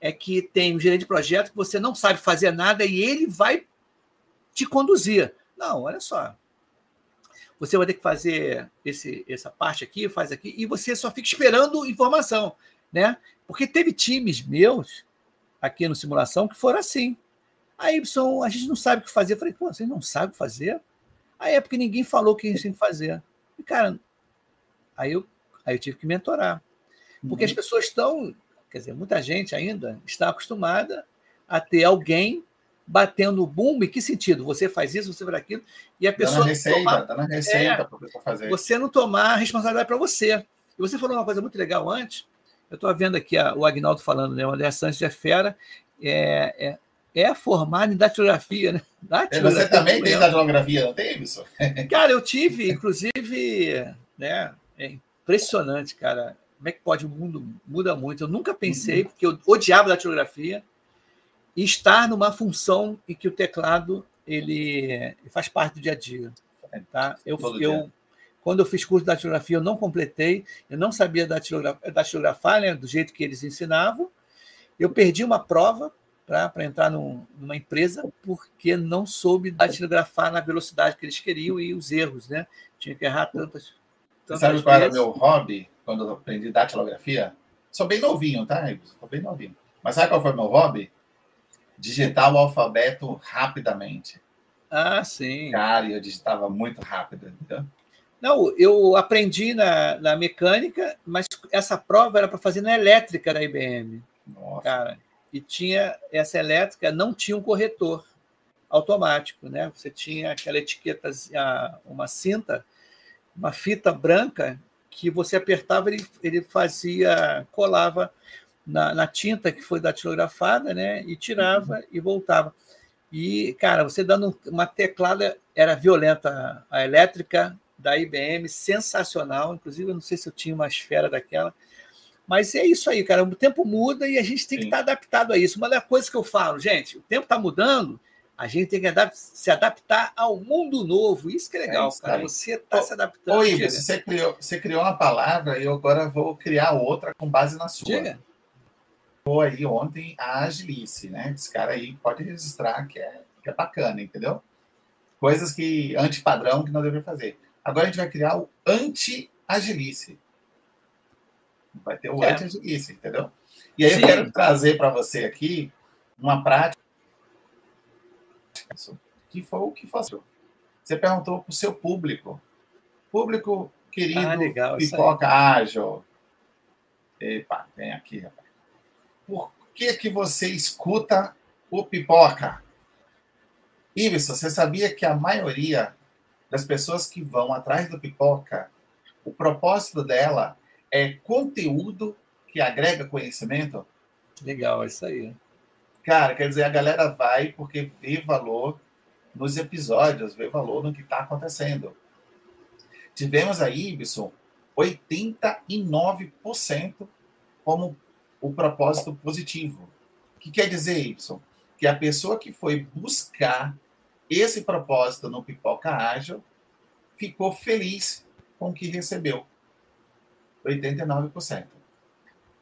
S2: é que tem um gerente de projeto que você não sabe fazer nada e ele vai te conduzir. Não, olha só. Você vai ter que fazer esse, essa parte aqui, faz aqui, e você só fica esperando informação, né? Porque teve times meus aqui no simulação que foram assim. Aí, a gente não sabe o que fazer. Eu falei, pô, vocês não sabem fazer? Aí é porque ninguém falou o que a gente tem que fazer. E, cara, aí eu, aí eu tive que mentorar. Porque uhum. as pessoas estão, quer dizer, muita gente ainda está acostumada a ter alguém batendo o boom. Em que sentido? Você faz isso, você faz aquilo, e a pessoa. Dá
S1: na receita, tomar, dá na receita é, para fazer.
S2: Você não tomar a responsabilidade para você. E você falou uma coisa muito legal antes. Eu estou vendo aqui a, o Agnaldo falando, né? O André Santos é fera. É, é, é formado em datilografia, né?
S1: Datilografia, você também tem datilografia, não tem, isso?
S2: Cara, eu tive, inclusive, né? Impressionante, cara. Como é que pode? O mundo muda muito. Eu nunca pensei, uhum. porque eu odiava datilografia e estar numa função em que o teclado ele faz parte do dia a dia. Tá? Eu, eu, quando eu fiz curso de datilografia, eu não completei, eu não sabia datilografar né, do jeito que eles ensinavam. Eu perdi uma prova para entrar num, numa empresa porque não soube datilografar na velocidade que eles queriam e os erros, né? Tinha que errar tantas.
S1: Tantas Sabe qual era o meu hobby quando eu aprendi datilografia? Sou bem novinho, tá, Sou bem novinho. Mas sabe qual foi meu hobby? digitar o alfabeto rapidamente.
S2: Ah, sim.
S1: Cara, eu digitava muito rápido, entendeu?
S2: Não, eu aprendi na, na mecânica, mas essa prova era para fazer na elétrica da IBM. Nossa. Cara, e tinha essa elétrica, não tinha um corretor automático, né? Você tinha aquela etiqueta, uma cinta, uma fita branca que você apertava, ele, ele fazia, colava na, na, tinta que foi datilografada, né? E tirava uhum. e voltava. E, cara, você dando uma teclada, era violenta a elétrica da IBM, sensacional. Inclusive, eu não sei se eu tinha uma esfera daquela. Mas é isso aí, cara. O tempo muda e a gente tem Sim. que estar adaptado a isso. Uma das coisas que eu falo, gente, o tempo está mudando, a gente tem que adap se adaptar ao mundo novo. Isso que é legal, é cara. Você está se adaptando.
S1: Oi, você criou, você criou uma palavra e eu agora vou criar outra com base na sua. Diga aí ontem a Agilice, né? Esse cara aí pode registrar que é, que é bacana, entendeu? Coisas que anti-padrão que não deveria fazer. Agora a gente vai criar o anti-agilice. Vai ter o é. anti-agilice, entendeu? E aí Sim. eu quero trazer para você aqui uma prática que foi o que fácil. Você perguntou para o seu público. Público querido, ah, legal, pipoca ágil. Epa, vem aqui, rapaz por que, que você escuta o pipoca? Iverson, você sabia que a maioria das pessoas que vão atrás do pipoca, o propósito dela é conteúdo que agrega conhecimento?
S2: Legal, é isso aí.
S1: Cara, quer dizer, a galera vai porque vê valor nos episódios, vê valor no que está acontecendo. Tivemos aí, Ibson, 89% como o propósito positivo. O que quer dizer, Y? Que a pessoa que foi buscar esse propósito no Pipoca Ágil ficou feliz com o que recebeu. 89%.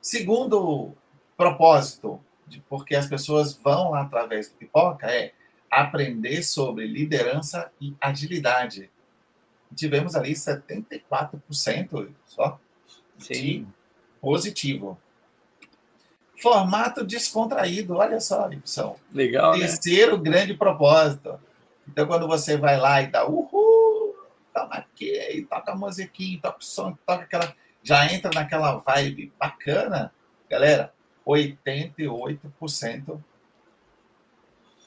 S1: Segundo propósito, porque as pessoas vão lá através do Pipoca, é aprender sobre liderança e agilidade. Tivemos ali 74% só Sim. de positivo. Formato descontraído, olha só, Lipson.
S2: Legal.
S1: Né? Terceiro né? grande propósito. Então, quando você vai lá e dá uhul, toma aqui, toca a musiquinha, toca o som, toca aquela. Já entra naquela vibe bacana, galera. 88%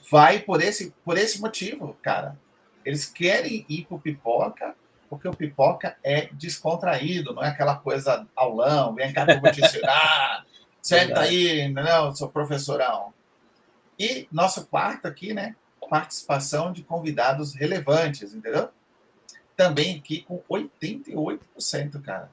S1: vai por esse, por esse motivo, cara. Eles querem ir para o pipoca porque o pipoca é descontraído, não é aquela coisa aulão, vem cá que eu vou te ensinar, senta aí, não, sou professorão. E nosso quarto aqui, né? Participação de convidados relevantes, entendeu? Também aqui com 88%, cara.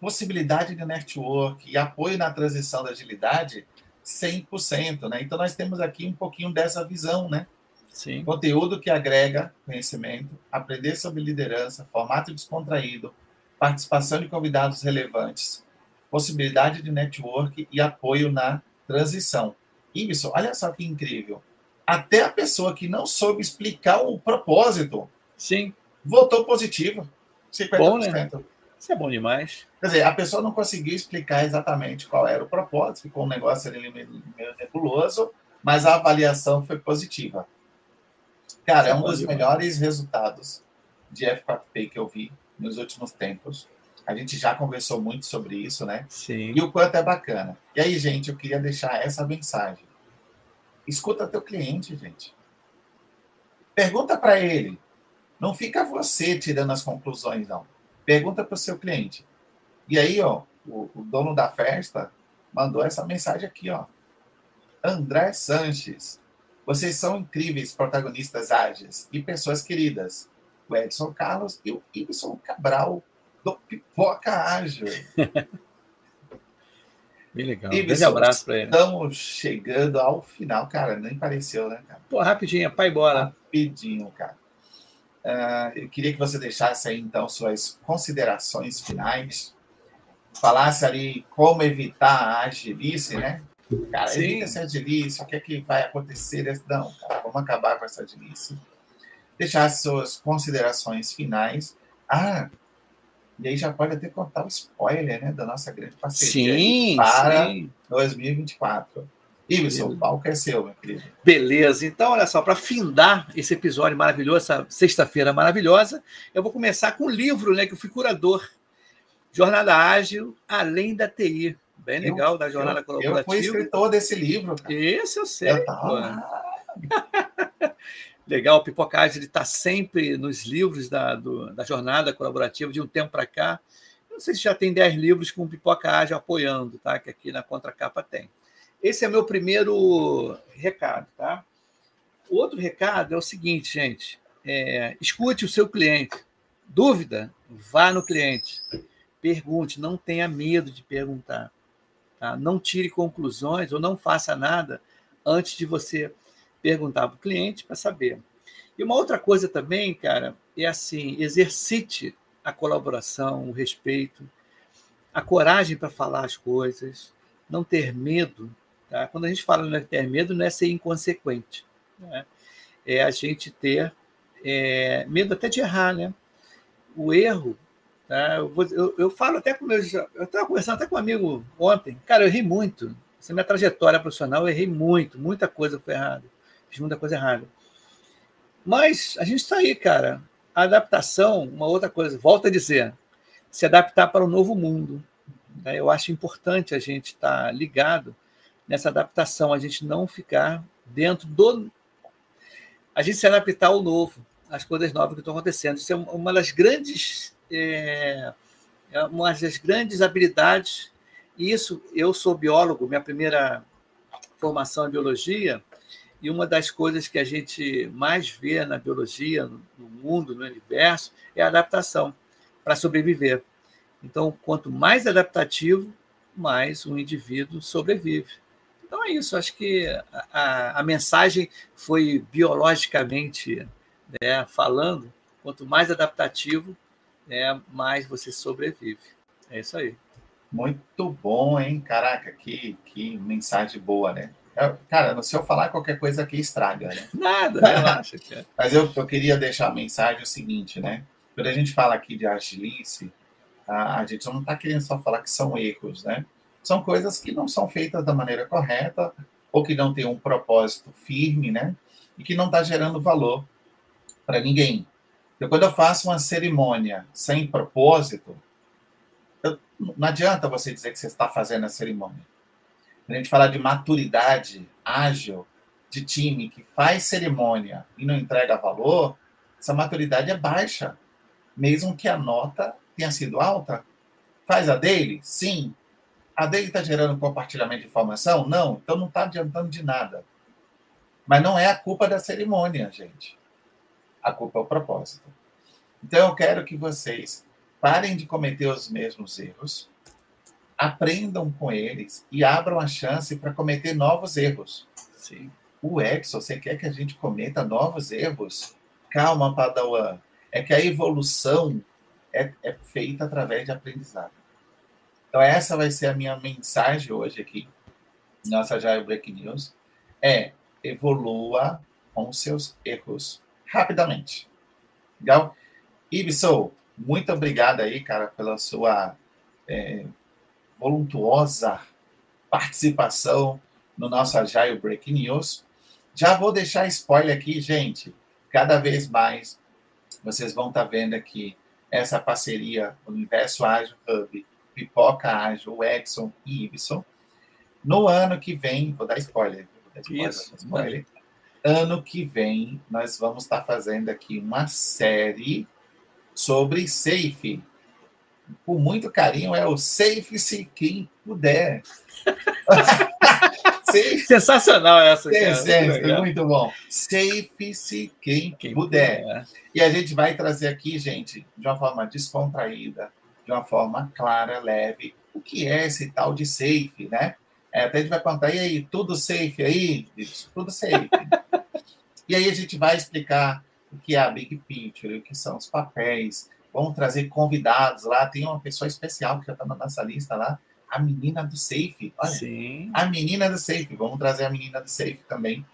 S1: Possibilidade de network e apoio na transição da agilidade, 100%, né? Então nós temos aqui um pouquinho dessa visão, né? Sim. Conteúdo que agrega conhecimento, aprender sobre liderança, formato descontraído, participação de convidados relevantes, possibilidade de network e apoio na transição. Ibson, olha só que incrível. Até a pessoa que não soube explicar o propósito
S2: Sim.
S1: votou positivo. 50%.
S2: Bom, né? Isso é bom demais.
S1: Quer dizer, a pessoa não conseguiu explicar exatamente qual era o propósito, ficou um negócio ali meio nebuloso, mas a avaliação foi positiva. Cara, é um dos melhores resultados de F4P que eu vi nos últimos tempos. A gente já conversou muito sobre isso, né?
S2: Sim.
S1: E o quanto é bacana. E aí, gente, eu queria deixar essa mensagem. Escuta teu cliente, gente. Pergunta para ele. Não fica você tirando as conclusões, não. Pergunta para o seu cliente. E aí, ó, o, o dono da festa mandou essa mensagem aqui, ó. André Sanches. Vocês são incríveis protagonistas ágeis e pessoas queridas. O Edson Carlos e o Ibson Cabral, do Pipoca Ágil.
S2: Bem legal. Um grande abraço para ele.
S1: Estamos chegando ao final, cara. Nem pareceu, né, cara?
S2: Pô, rapidinho, pai, bora.
S1: Rapidinho, cara. Uh, eu queria que você deixasse aí, então, suas considerações finais. Falasse ali como evitar a agilice, né? Cara, Sim. evita essa agilice, o que é que vai acontecer? Não, cara, vamos acabar com essa agilice. Deixar as suas considerações finais. Ah, e aí já pode até contar o spoiler, né, da nossa grande parceria
S2: sim,
S1: para
S2: sim.
S1: 2024. Ibson, o palco é seu, meu querido.
S2: Beleza, então olha só, para findar esse episódio maravilhoso, essa sexta-feira maravilhosa, eu vou começar com um livro, né, que eu fui curador. Jornada Ágil, Além da TI bem legal eu, da jornada
S1: eu,
S2: colaborativa.
S1: Eu fui escritor desse livro.
S2: Cara. Esse eu sei. Eu legal, o Pipocage ele está sempre nos livros da, do, da jornada colaborativa de um tempo para cá. Não sei se já tem 10 livros com o Pipocage apoiando, tá? Que aqui na contracapa tem. Esse é meu primeiro recado, tá? O outro recado é o seguinte, gente. É, escute o seu cliente. Dúvida? Vá no cliente. Pergunte, não tenha medo de perguntar. Tá? Não tire conclusões ou não faça nada antes de você perguntar para o cliente para saber. E uma outra coisa também, cara, é assim: exercite a colaboração, o respeito, a coragem para falar as coisas, não ter medo. Tá? Quando a gente fala é ter medo, não é ser inconsequente. Né? É a gente ter é, medo até de errar, né? O erro Tá? Eu, vou, eu, eu, falo até com meus. Eu estava conversando até com um amigo ontem. Cara, eu errei muito. Essa minha trajetória profissional, eu errei muito. Muita coisa foi errada. Fiz muita coisa errada. Mas a gente está aí, cara. A adaptação, uma outra coisa, volta a dizer, se adaptar para o novo mundo. Tá? Eu acho importante a gente estar tá ligado nessa adaptação, a gente não ficar dentro do. A gente se adaptar ao novo, às coisas novas que estão acontecendo. Isso é uma das grandes é, é uma das grandes habilidades. E isso, eu sou biólogo, minha primeira formação é biologia, e uma das coisas que a gente mais vê na biologia, no mundo, no universo, é a adaptação para sobreviver. Então, quanto mais adaptativo, mais um indivíduo sobrevive. Então é isso, acho que a, a mensagem foi biologicamente né, falando, quanto mais adaptativo, né, mais você sobrevive. É isso aí.
S1: Muito bom, hein? Caraca, que, que mensagem boa, né? Cara, se eu falar qualquer coisa aqui, estraga, né?
S2: Nada, relaxa.
S1: Mas eu, eu queria deixar a mensagem o seguinte, né? Quando a gente fala aqui de agilice, a, a gente não está querendo só falar que são erros, né? São coisas que não são feitas da maneira correta ou que não tem um propósito firme, né? E que não está gerando valor para ninguém. Então, quando eu faço uma cerimônia sem propósito, eu, não adianta você dizer que você está fazendo a cerimônia. a gente fala de maturidade ágil de time que faz cerimônia e não entrega valor, essa maturidade é baixa, mesmo que a nota tenha sido alta. Faz a dele? Sim. A dele está gerando compartilhamento de informação? Não. Então não está adiantando de nada. Mas não é a culpa da cerimônia, gente. A culpa é o propósito. Então eu quero que vocês parem de cometer os mesmos erros, aprendam com eles e abram a chance para cometer novos erros.
S2: Sim.
S1: O Exo, você quer que a gente cometa novos erros? Calma, Padawan. É que a evolução é, é feita através de aprendizado. Então, essa vai ser a minha mensagem hoje aqui, nossa Jair Break News, é evolua com seus erros rapidamente. Legal? Ibson, muito obrigado aí, cara, pela sua é, voluntuosa participação no nosso Agile Break News. Já vou deixar spoiler aqui, gente. Cada vez mais vocês vão estar tá vendo aqui essa parceria Universo Ágil Hub, Pipoca Ágil, Edson e Ibson. No ano que vem, vou dar spoiler. Vou dar spoiler,
S2: Isso,
S1: spoiler. Ano que vem, nós vamos estar tá fazendo aqui uma série sobre Safe. Com muito carinho, é o Safe-se quem puder.
S2: Sensacional essa.
S1: Cara. muito bom. Safe-se quem, quem puder. puder. E a gente vai trazer aqui, gente, de uma forma descontraída, de uma forma clara, leve, o que é esse tal de safe, né? É, até a gente vai contar, e aí, tudo safe aí? Tudo safe. e aí a gente vai explicar o que é a Big Picture, o que são os papéis. Vamos trazer convidados lá. Tem uma pessoa especial que já está na nossa lista lá, a menina do Safe.
S2: Olha, Sim.
S1: A menina do Safe. Vamos trazer a menina do Safe também,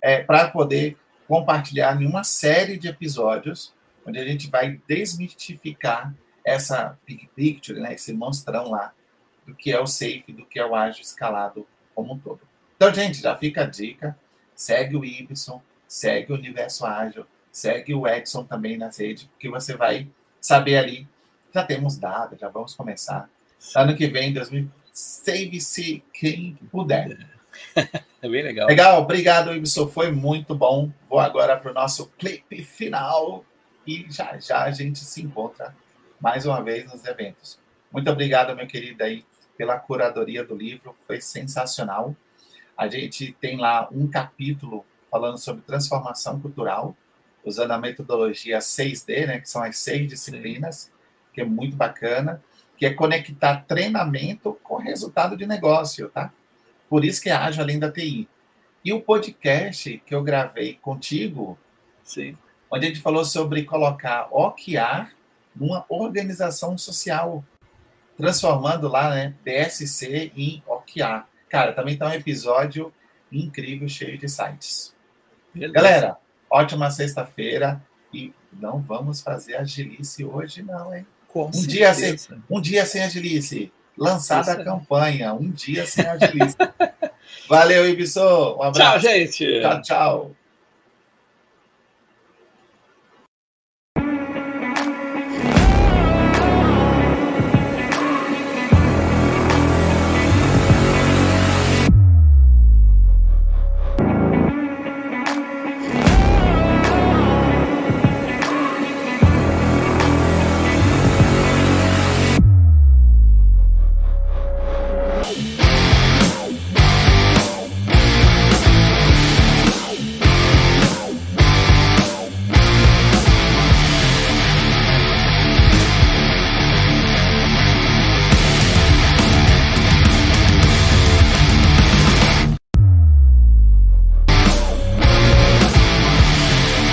S1: é, para poder compartilhar em uma série de episódios, onde a gente vai desmitificar essa big picture, né, esse monstrão lá, do que é o Safe, do que é o ágil escalado como um todo. Então, gente, já fica a dica. Segue o Ibson, segue o Universo Ágil, segue o Edson também nas redes, porque você vai saber ali. Já temos dados, já vamos começar Ano que vem, 2000, save-se quem puder.
S2: É bem legal.
S1: Legal, obrigado, Ibson. Foi muito bom. Vou agora para o nosso clipe final e já já a gente se encontra mais uma vez nos eventos. Muito obrigado, meu querido, aí, pela curadoria do livro. Foi sensacional. A gente tem lá um capítulo falando sobre transformação cultural, usando a metodologia 6D, né, que são as seis disciplinas, que é muito bacana que é conectar treinamento com resultado de negócio, tá? Por isso que é ágil além da TI. E o podcast que eu gravei contigo,
S2: Sim.
S1: onde a gente falou sobre colocar OKR numa organização social, transformando lá, né, DSC em OKR. Cara, também tá um episódio incrível, cheio de sites. Beleza. Galera, ótima sexta-feira e não vamos fazer agilice hoje não, hein?
S2: Com
S1: um, dia sem, um dia sem agilice. Lançada Isso. a campanha. Um dia sem agilice. Valeu, Ibson. Um abraço.
S2: Tchau, gente.
S1: Tchau, tchau.